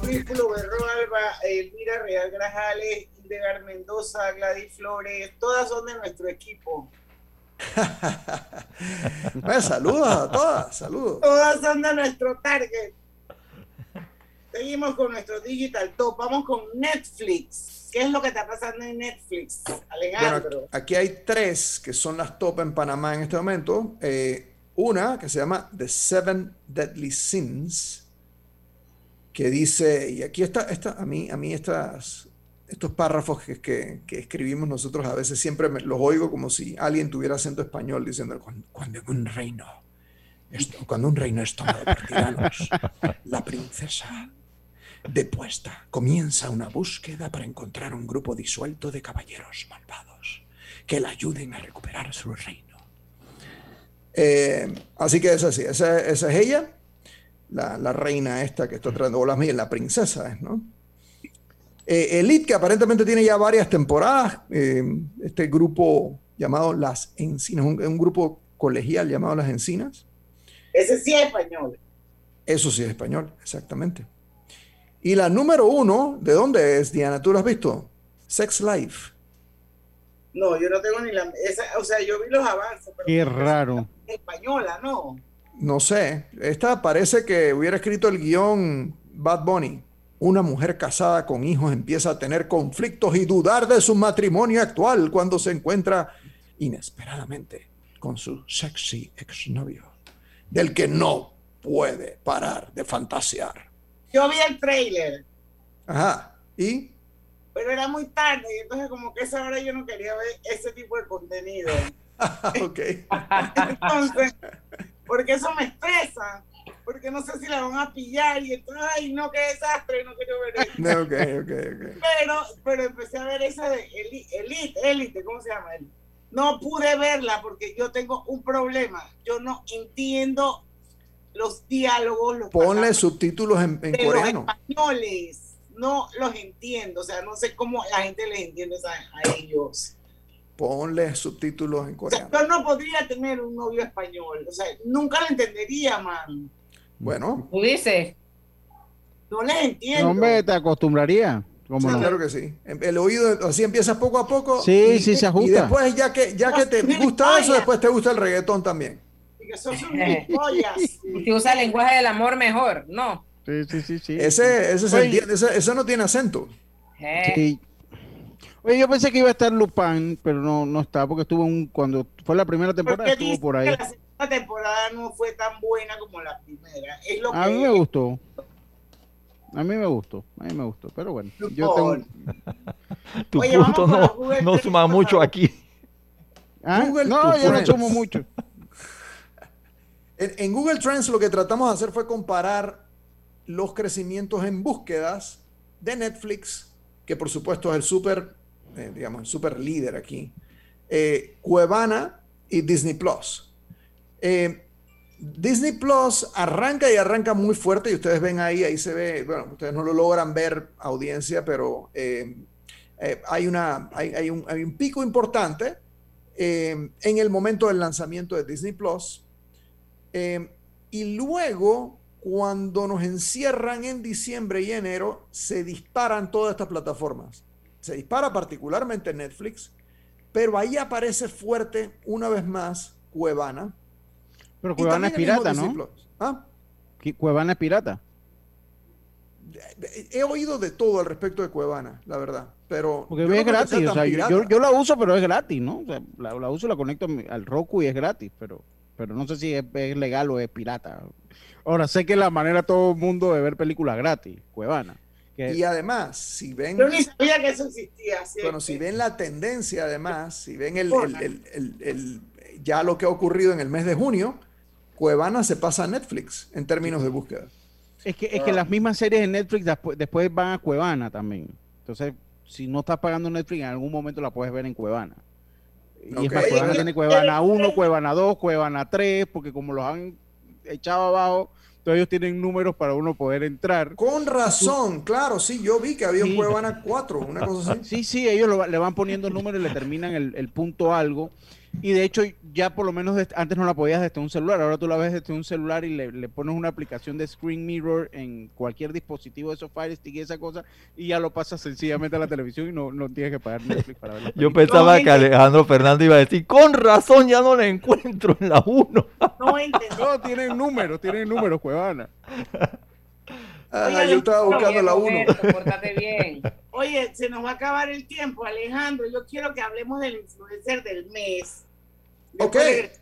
Vínculo Berro Alba, Elvira Real Grajales, Hildegard Mendoza, Gladys Flores, todas son de nuestro equipo. Bueno, saludos a todas, saludos. Todas son de nuestro target. Seguimos con nuestro Digital Top. Vamos con Netflix. ¿Qué es lo que está pasando en Netflix, Alejandro? Bueno, aquí hay tres que son las top en Panamá en este momento. Eh, una que se llama The Seven Deadly Sins, que dice, y aquí está, esta, a mí, a mí estas, estos párrafos que, que- escribimos nosotros a veces siempre me- los oigo como si alguien tuviera acento español diciendo, cuando, un reino, esto- cuando un reino es tomado por tiranos, la princesa depuesta comienza una búsqueda para encontrar un grupo disuelto de caballeros malvados que la ayuden a recuperar su reino. Eh, así que es así, esa, esa es ella, la, la reina esta que está tratando, o la, la princesa es, ¿no? Eh, Elite, que aparentemente tiene ya varias temporadas, eh, este grupo llamado Las Encinas, un, un grupo colegial llamado Las Encinas, Ese sí es español. eso sí es español, exactamente. Y la número uno, ¿de dónde es, Diana? ¿Tú lo has visto? Sex Life. No, yo no tengo ni la. esa- o sea, yo vi los avances, pero Qué raro. es española, ¿no? No sé, esta parece que hubiera escrito el guion Bad Bunny. Una mujer casada con hijos empieza a tener conflictos y dudar de su matrimonio actual cuando se encuentra inesperadamente con su sexy exnovio, del que no puede parar de fantasear. Yo vi el trailer, Ajá, y pero era muy tarde y entonces como que esa hora yo no quería ver ese tipo de contenido. ok. Entonces, porque eso me estresa, porque no sé si la van a pillar y entonces, ay, no, qué desastre, no quiero ver eso. No, ok, ok, ok. Pero, pero empecé a ver esa de Eli- Elite, Elite, ¿cómo se llama él? No pude verla porque yo tengo un problema. Yo no entiendo los diálogos, los Ponle subtítulos en, en de los coreano. españoles. No los entiendo. O sea, no sé cómo la gente les entiende a, a ellos. Ponle subtítulos en O sea, coreano. yo no podría tener un novio español. O sea, nunca lo entendería, man. Bueno. Tú dices. No les entiendo. No, hombre, te acostumbraría. ¿Cómo Sí, no? claro que sí. Em- El oído así empiezas poco a poco. Sí, y, sí, se ajusta. Y después, ya que, ya que te gusta eso, después te gusta el reggaetón también. Y que gilipollas. Y si usa el lenguaje del amor mejor, no. Sí, sí, sí, sí. Ese, ese, se entiende, ese, ese no tiene acento. Eh, Sí. Oye, yo pensé que iba a estar Lupin, pero no, no está, porque estuvo un, cuando fue la primera temporada, Porque estuvo dice por que ahí. la segunda temporada no fue tan buena como la primera. Es lo A que mí me gustó. A mí me gustó, a mí me gustó, pero bueno, yo tengo... Tu Oye, punto no, Google no Trends, suma mucho aquí. ¿Ah? Google No, to yo no sumo mucho. En, en Google Trends lo que tratamos de hacer fue comparar los crecimientos en búsquedas de Netflix, que por supuesto es el super, eh, digamos, el super líder aquí, eh, Cuevana y Disney Plus. Eh, Disney Plus arranca y arranca muy fuerte y ustedes ven ahí, ahí se ve, bueno, ustedes no lo logran ver audiencia, pero eh, hay, una, hay, hay un, hay un pico importante en el momento del lanzamiento de Disney Plus. Y luego, cuando nos encierran en diciembre y enero, se disparan todas estas plataformas. Se dispara particularmente Netflix, pero ahí aparece fuerte una vez más Cuevana. Pero Cuevana es pirata, ¿no? ¿Ah? Cuevana es pirata. He oído de todo al respecto de Cuevana, la verdad. Pero Porque yo es gratis, o sea, yo, la uso, pero es gratis, ¿no? O sea, la, la uso, la conecto al Roku y es gratis, pero, pero no sé si es, es legal o es pirata. Ahora, sé que la manera todo el mundo de ver películas gratis, Cuevana. Que- Y además, si ven, Yo ni sabía que eso existía. ¿sí? bueno, si ven la tendencia, además, si ven el, el- el- el- el- ya lo que ha ocurrido en el mes de junio, Cuevana se pasa a Netflix en términos de búsqueda. Es que, es que las mismas series de Netflix después, van a Cuevana también. Entonces, si no estás pagando Netflix, en algún momento la puedes ver en Cuevana. Y Ok. es más, Cuevana tiene Cuevana 1, Cuevana 2, Cuevana 3, porque como los han echado abajo, entonces ellos tienen números para uno poder entrar. Con razón, claro, sí, yo vi que había un Sí. Cuevana 4, una cosa así. Sí, sí, ellos lo le van poniendo números y le terminan el, el punto algo. Y de hecho, ya por lo menos antes no la podías desde un celular, ahora tú la ves desde un celular y le, le pones una aplicación de Screen Mirror en cualquier dispositivo de esos Fire Stick y esa cosa, y ya lo pasas sencillamente a la televisión y no, no tienes que pagar Netflix para ver la Yo pensaba que Alejandro Fernández iba a decir, con razón ya no la encuentro en la 1. No. No, tienen números, tienen números, Cuevana. Ah, Oye, yo estaba buscando la 1. Roberto, pórtate bien. Oye, se nos va a acabar el tiempo, Alejandro. Yo quiero que hablemos del influencer del mes. Ok. Después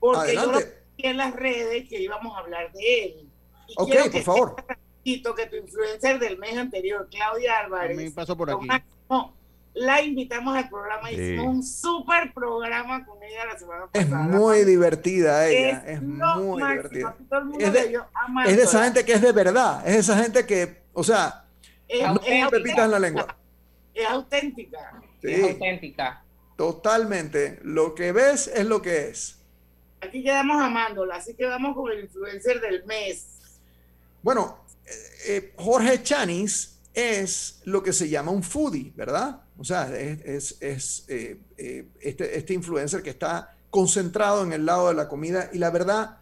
Porque yo lo vi en las redes que íbamos a hablar de él. Y Ok, quiero por favor. que tu influencer del mes anterior, Claudia Álvarez, pasó por aquí. máximo, la invitamos al programa, Sí. hicimos un súper programa con ella la semana Es pasada. muy divertida ella, es, lo muy máximo, divertida. todo el mundo Es de- Es de esa gente que es de verdad, es de esa gente que, o sea, Es- no es tiene pepitas en la lengua. Es auténtica. Es auténtica. totalmente. Lo que ves es lo que es. Aquí quedamos amándola, así que vamos con el influencer del mes. Bueno, eh, eh, Jorge Chanis es lo que se llama un foodie, ¿verdad? O sea, es, eh, eh, este, este influencer que está concentrado en el lado de la comida y la verdad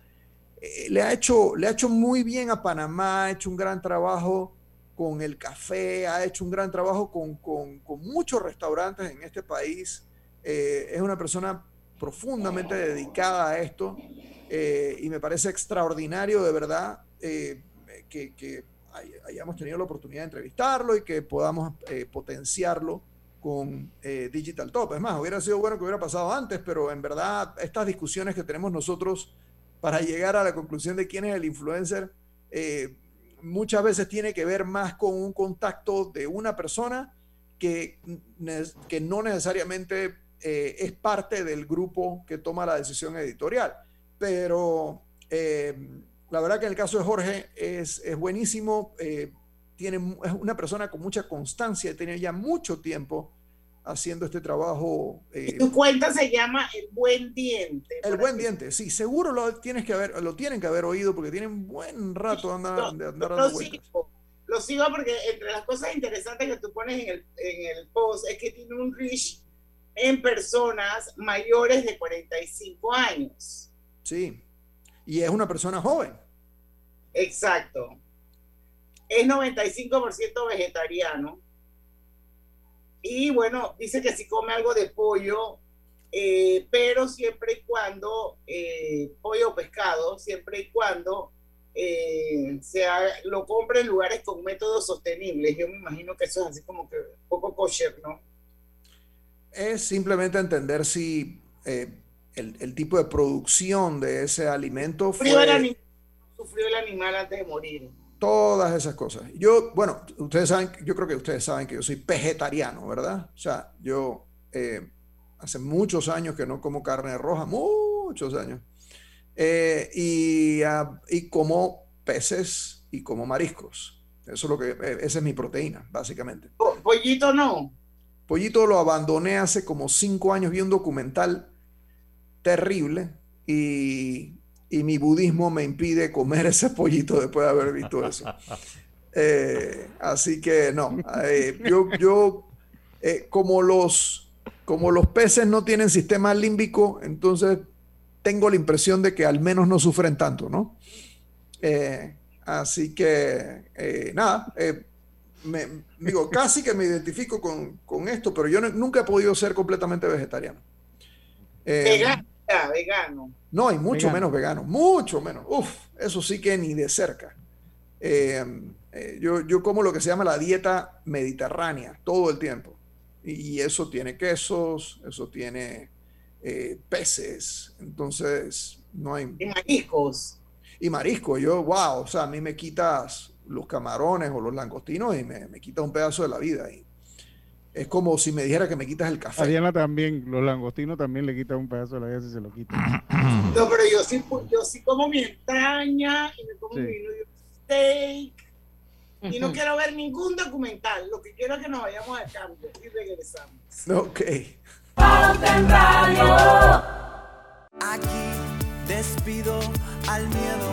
eh, le, ha hecho, le ha hecho muy bien a Panamá, ha hecho un gran trabajo con el café, ha hecho un gran trabajo con, con- muchos restaurantes en este país. Es una persona profundamente dedicada a esto y me parece extraordinario de verdad que, hayamos tenido la oportunidad de entrevistarlo y que podamos eh, potenciarlo con eh, Digital Top. Es más, hubiera sido bueno que hubiera pasado antes, pero en verdad estas discusiones que tenemos nosotros para llegar a la conclusión de quién es el influencer, eh, muchas veces tiene que ver más con un contacto de una persona que, que no necesariamente eh, es parte del grupo que toma la decisión editorial. Pero eh, la verdad que en el caso de Jorge es, es buenísimo, eh, tiene, es una persona con mucha constancia, tiene ya mucho tiempo haciendo este trabajo. eh, Tu cuenta se llama El Buen Diente. el buen diente, sí, seguro lo tienes que haber, lo tienen que haber oído porque tienen buen rato de andar, de andar Lo dando vueltas. sigo, lo sigo porque entre las cosas interesantes que tú pones en el, en el post es que tiene un reach en personas mayores de 45 años. Sí. Y es una persona joven. Exacto. Es 95% vegetariano. Y bueno, dice que si come algo de pollo, eh, pero siempre y cuando, eh, pollo o pescado, siempre y cuando eh, se haga- lo compre en lugares con métodos sostenibles. Yo me imagino que eso es así como que un poco kosher, ¿no? Es simplemente entender si eh, el, el tipo de producción de ese alimento Sufrió el, fue ani- sufrió el animal antes de morir. todas esas cosas. Yo, bueno, ustedes saben, yo creo que ustedes saben que yo soy vegetariano, ¿verdad? O sea, yo eh, hace muchos años que no como carne roja, muchos años. Eh, y, ah, y como peces y como mariscos. Eso es lo que, eh, esa es mi proteína, básicamente. Po- Pollito no. Pollito lo abandoné hace como cinco años, vi un documental terrible y, y mi budismo me impide comer ese pollito después de haber visto eso. Eh, así que no, eh, yo, yo eh, como los, como los peces no tienen sistema límbico, entonces tengo la impresión de que al menos no sufren tanto, ¿no? Eh, así que eh, nada, eh, me, digo, casi que me identifico con, con esto, pero yo no- nunca he podido ser completamente vegetariano. Eh, ya, vegano. no, y mucho Vegano. menos vegano, mucho menos. Uf, eso sí que ni de cerca. Eh, eh, yo, yo como lo que se llama la dieta mediterránea todo el tiempo. Y eso tiene quesos, eso tiene eh, peces, entonces no hay... Y mariscos. Y marisco, yo, wow, o sea, a mí me quitas los camarones o los langostinos y me, me quitas un pedazo de la vida. Y es como si me dijera que me quitas el A café. Diana también, los langostinos también le quitan un pedazo de la vida si se lo quitan. No, pero yo sí, yo sí como mi entraña y me como Sí. mi steak. Y no quiero ver ningún documental. Lo que quiero es que nos vayamos al cambio y regresamos. Ok. Aquí despido al miedo.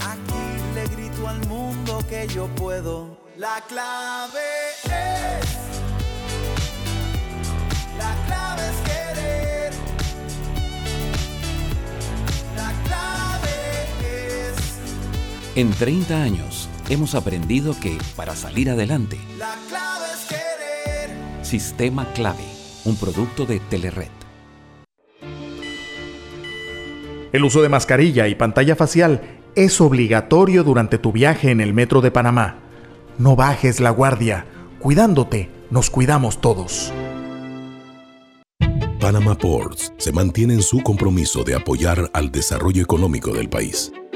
Aquí le grito al mundo que yo puedo. La clave En 30 años hemos aprendido que para salir adelante, La clave es querer. Sistema Clave, un producto de Telered. El uso de mascarilla y pantalla facial es obligatorio durante tu viaje en el metro de Panamá. No bajes la guardia. Cuidándote, nos cuidamos todos. Panama Ports se mantiene en su compromiso de apoyar al desarrollo económico del país.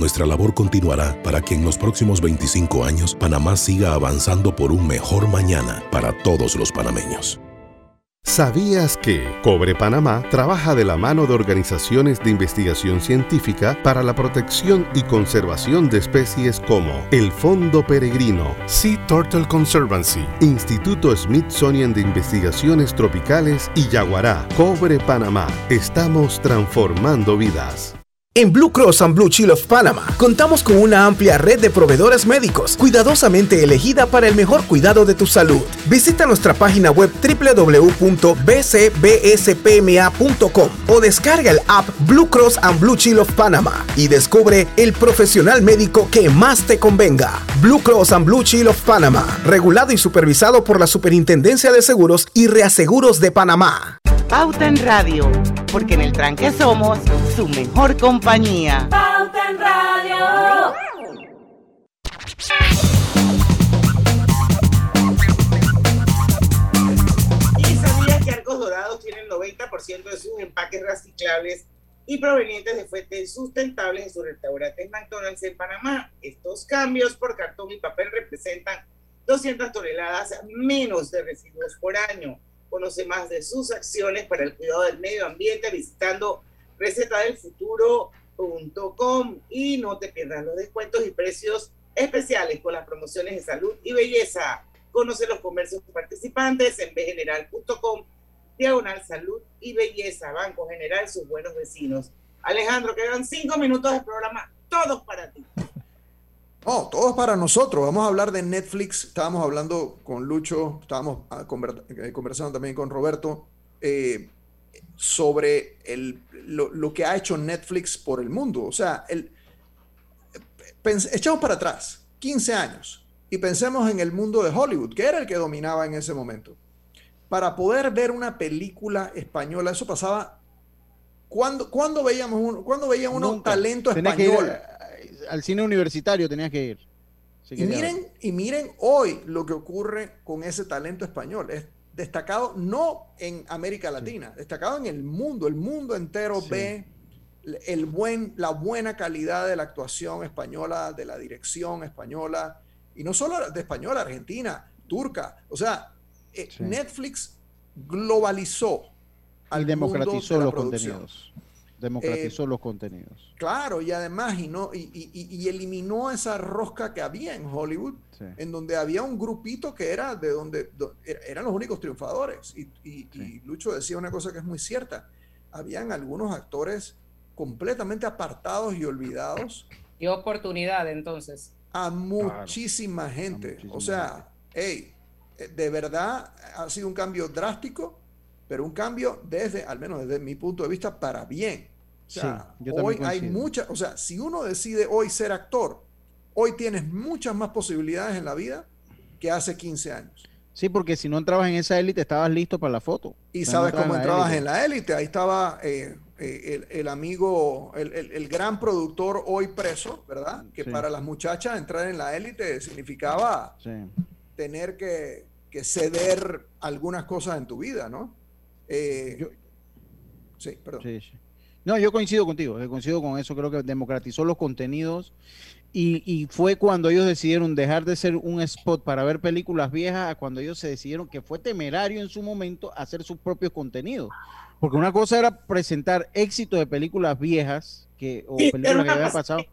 Nuestra labor continuará para que en los próximos 25 años Panamá siga avanzando por un mejor mañana para todos los panameños. ¿Sabías que Cobre Panamá trabaja de la mano de organizaciones de investigación científica para la protección y conservación de especies como el Fondo Peregrino, Sea Turtle Conservancy, Instituto Smithsonian de Investigaciones Tropicales y Yaguará? Cobre Panamá. Estamos transformando vidas. En Blue Cross and Blue Shield of Panama contamos con una amplia red de proveedores médicos cuidadosamente elegida para el mejor cuidado de tu salud. Visita nuestra página web www.bcbspma.com o descarga el app Blue Cross and Blue Shield of Panama y descubre el profesional médico que más te convenga. Blue Cross and Blue Shield of Panama, regulado y supervisado por la Superintendencia de Seguros y Reaseguros de Panamá. Pauta en Radio, porque en el tranque somos su mejor compañía. Pauta en Radio. ¿Y sabías que Arcos Dorados tienen 90% de sus empaques reciclables y provenientes de fuentes sustentables en sus restaurantes McDonald's en Panamá? Estos cambios por cartón y papel representan 200 toneladas menos de residuos por año. Conoce más de sus acciones para el cuidado del medio ambiente visitando recetadelfuturo.com y no te pierdas los descuentos y precios especiales con las promociones de salud y belleza. Conoce los comercios participantes en bgeneral.com, diagonal salud y belleza, Banco General, sus buenos vecinos. Alejandro, quedan cinco minutos de programa, todos para ti. Oh, todos para nosotros. Vamos a hablar de Netflix. Estábamos hablando con Lucho, estábamos ah, eh, conversando también con Roberto eh, sobre el, lo, lo que ha hecho Netflix por el mundo. O sea, el, echamos para atrás 15 años y pensemos en el mundo de Hollywood, que era el que dominaba en ese momento. Para poder ver una película española, eso pasaba. ¿Cuándo, cuándo veíamos uno, cuándo veía uno Nunca. talento Tenías español? a- al cine universitario tenías que ir. Y miren, y miren hoy lo que ocurre con ese talento español. Es destacado no en América Latina, destacado en el mundo. El mundo entero ve el buen, la buena calidad de la actuación española, de la dirección española, y no solo de española, argentina, turca. O sea, eh, Netflix globalizó al y democratizó de la los producción. contenidos. Democratizó Eh, los contenidos. Claro, y además, y, no, y, y- eliminó esa rosca que había en Hollywood, en donde había un grupito que era de donde do- er- eran los únicos triunfadores. Y, y- y Lucho decía una cosa que es muy cierta. Habían algunos actores completamente apartados y olvidados Y oportunidad, entonces. a muchísima gente. o sea, hey, eh, de verdad ha sido un cambio drástico, pero un cambio desde, al menos desde mi punto de vista, para bien. O sea, Sí, yo hoy hay muchas, o sea, si uno decide hoy ser actor, hoy tienes muchas más posibilidades en la vida que hace 15 años. Sí, porque si no entrabas en esa élite, estabas listo para la foto. Y sabes no cómo entrabas en la élite. Ahí estaba eh, eh, el, el amigo, el, el- el gran productor hoy preso, ¿verdad? Que Sí. para las muchachas entrar en la élite significaba Sí. tener que, que ceder algunas cosas en tu vida, ¿no? Eh, sí, perdón. Sí, sí. No, yo coincido contigo, yo coincido con eso, creo que democratizó los contenidos y, y fue cuando ellos decidieron dejar de ser un spot para ver películas viejas a cuando ellos se decidieron que fue temerario en su momento hacer sus propios contenidos. Porque una cosa era presentar éxito de películas viejas que, o Sí, películas que habían pas- pasado,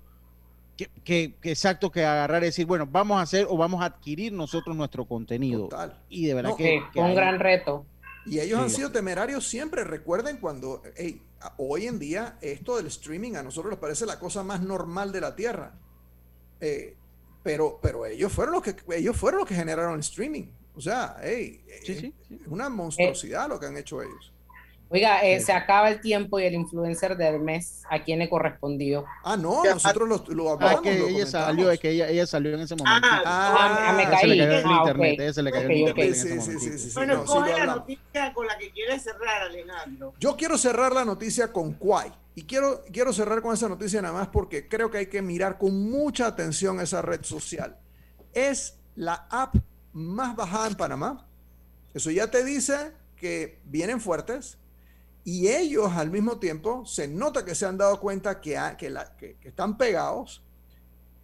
que, que- que exacto, que agarrar y decir, bueno, vamos a hacer o vamos a adquirir nosotros nuestro contenido. Y de verdad No, que, que un gran reto. Y ellos han sido temerarios siempre. Recuerden cuando, hey, hoy en día, esto del streaming a nosotros nos parece la cosa más normal de la Tierra. Eh, pero, pero ellos fueron los que ellos fueron los que generaron el streaming. O sea, hey, eh, es una monstruosidad lo que han hecho ellos. Oiga, eh, se acaba el tiempo y el influencer del mes, ¿a quién le correspondió? Ah, no, nosotros lo, lo Ah, hablamos. que lo ella comentamos. salió, es que ella, ella salió en ese momento. Ah, me Ella se le caí. cayó el Ah, internet, ella se le cayó el Ok, internet ok. en Sí, ese sí, momento. sí, sí, sí, Bueno, no, coge la hablamos. noticia con la que quieres cerrar, Alejandro. Yo quiero cerrar la noticia con Kwai. Y quiero, quiero cerrar con esa noticia nada más porque creo que hay que mirar con mucha atención esa red social. Es la app más bajada en Panamá. Eso ya te dice que vienen fuertes. Y ellos al mismo tiempo se nota que se han dado cuenta que, ha- que, la- que- que están pegados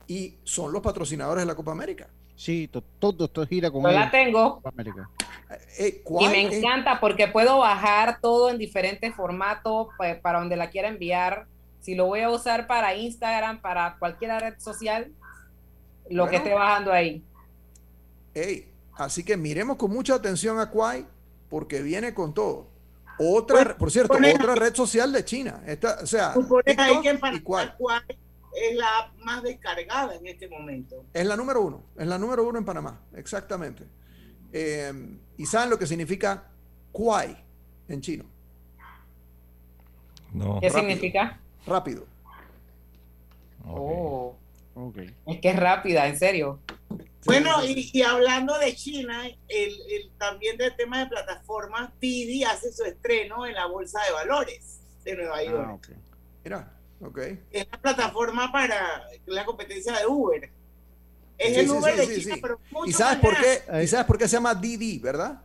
y son los patrocinadores de la Copa América. Sí, to- todo esto gira con Yo la tengo. Copa América. Eh, Y me es- encanta porque puedo bajar todo en diferentes formatos pa- para donde la quiera enviar. Si lo voy a usar para Instagram, para cualquier red social, lo que esté bajando ahí. Así que miremos con mucha atención a Kwai porque viene con todo. Otra, por cierto, otra red social de China. Esta, o sea, que Panamá Kwai. Kwai es la app más descargada en este momento. Es la número uno. Es la número uno en Panamá. Exactamente. Eh, ¿Y saben lo que significa Kwai en chino? No. ¿Qué Rápido. significa? Rápido. Oh, Ok. es que es rápida, en serio. Bueno, y, y hablando de China, el, el- también del tema de plataformas, Didi hace su estreno en la Bolsa de Valores de Nueva York. Ah, ok. Mira, ok. Es la plataforma para la competencia de Uber. Es Sí, el sí, Uber sí, de China, pero mucho ¿Y sabes más por qué? ¿Y sabes por qué se llama Didi, verdad?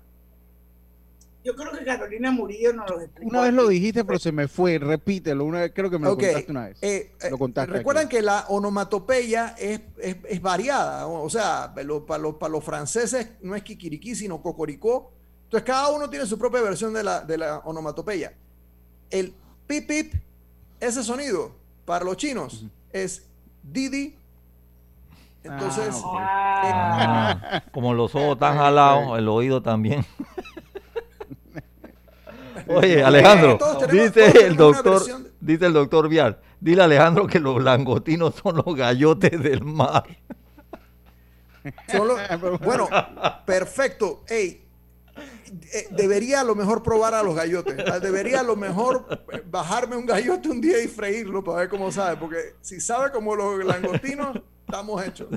Yo creo que Carolina Murillo nos lo explicó. Una vez lo dijiste, pero se me fue. Repítelo. Una vez, creo que me lo contaste una vez. eh, eh, lo contaste. Recuerdan aquí. que la onomatopeya es, es, es variada, o sea, lo- para los, para los franceses no es kikiriki, sino cocoricó, Entonces cada uno tiene su propia versión de la, de la onomatopeya. El pip pip, ese sonido para los chinos es Didi. Entonces, Ah, Como los ojos tan jalados, el oído también. Oye, Alejandro, Todos tenemos- dice el doctor, dice el doctor Vial, dile a Alejandro que los langostinos son los gallotes del mar. Solo- bueno, perfecto. Ey, eh, debería a lo mejor probar a los gallotes. Ah, Debería a lo mejor eh, bajarme un gallote un día y freírlo para ver cómo sabe. Porque si sabe como los langostinos, estamos hechos.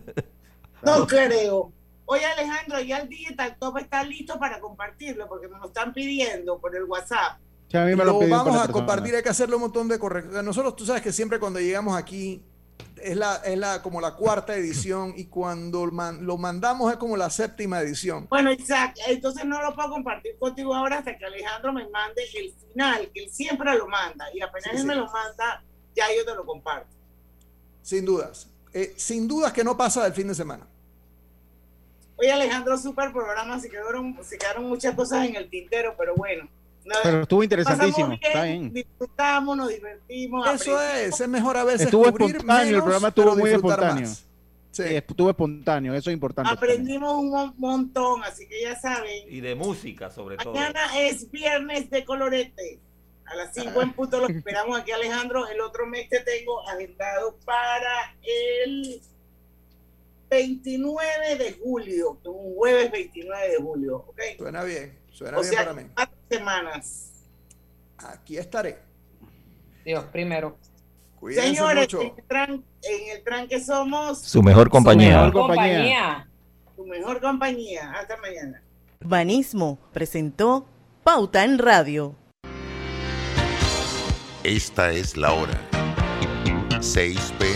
No creo. Oye, Alejandro, ya el Digital Top está listo para compartirlo porque me lo están pidiendo por el WhatsApp. Sí, a mí me lo vamos a compartir, semana. hay que hacerle un montón de correcciones. Nosotros, tú sabes que siempre cuando llegamos aquí es la, es la como la cuarta edición y cuando man- lo mandamos es como la séptima edición. Bueno, Isaac, entonces no lo puedo compartir contigo ahora hasta que Alejandro me mande el final, que él siempre lo manda. Y apenas Sí, él sí. me lo manda, ya yo te lo comparto. Sin dudas. Eh, sin dudas que no pasa del fin de semana. Oye, Alejandro, super programa, se quedaron, se quedaron muchas cosas en el tintero, pero bueno. No- Pero estuvo interesantísimo. bien, Está bien. Disfrutamos, nos divertimos. Eso aprendimos. es, es mejor a veces Estuvo espontáneo, el programa estuvo muy espontáneo. más. Sí, estuvo espontáneo, eso es importante. Aprendimos un mon- montón, así que ya saben. Y de música, sobre todo. Mañana es viernes de colorete. A las 5 en punto lo esperamos aquí, Alejandro. El otro mes te tengo agendado para el 29 de julio, un jueves 29 de julio, ¿ok? Suena bien, suena O bien sea, para mí. cuatro semanas. Aquí estaré. Dios, primero. Cuídense Señores, mucho. en el, tran- en el tranque somos Su mejor compañía. Mejor compañía. tu mejor compañía. Hasta mañana. Urbanismo presentó Pauta en Radio. Esta es la hora. 6 pm.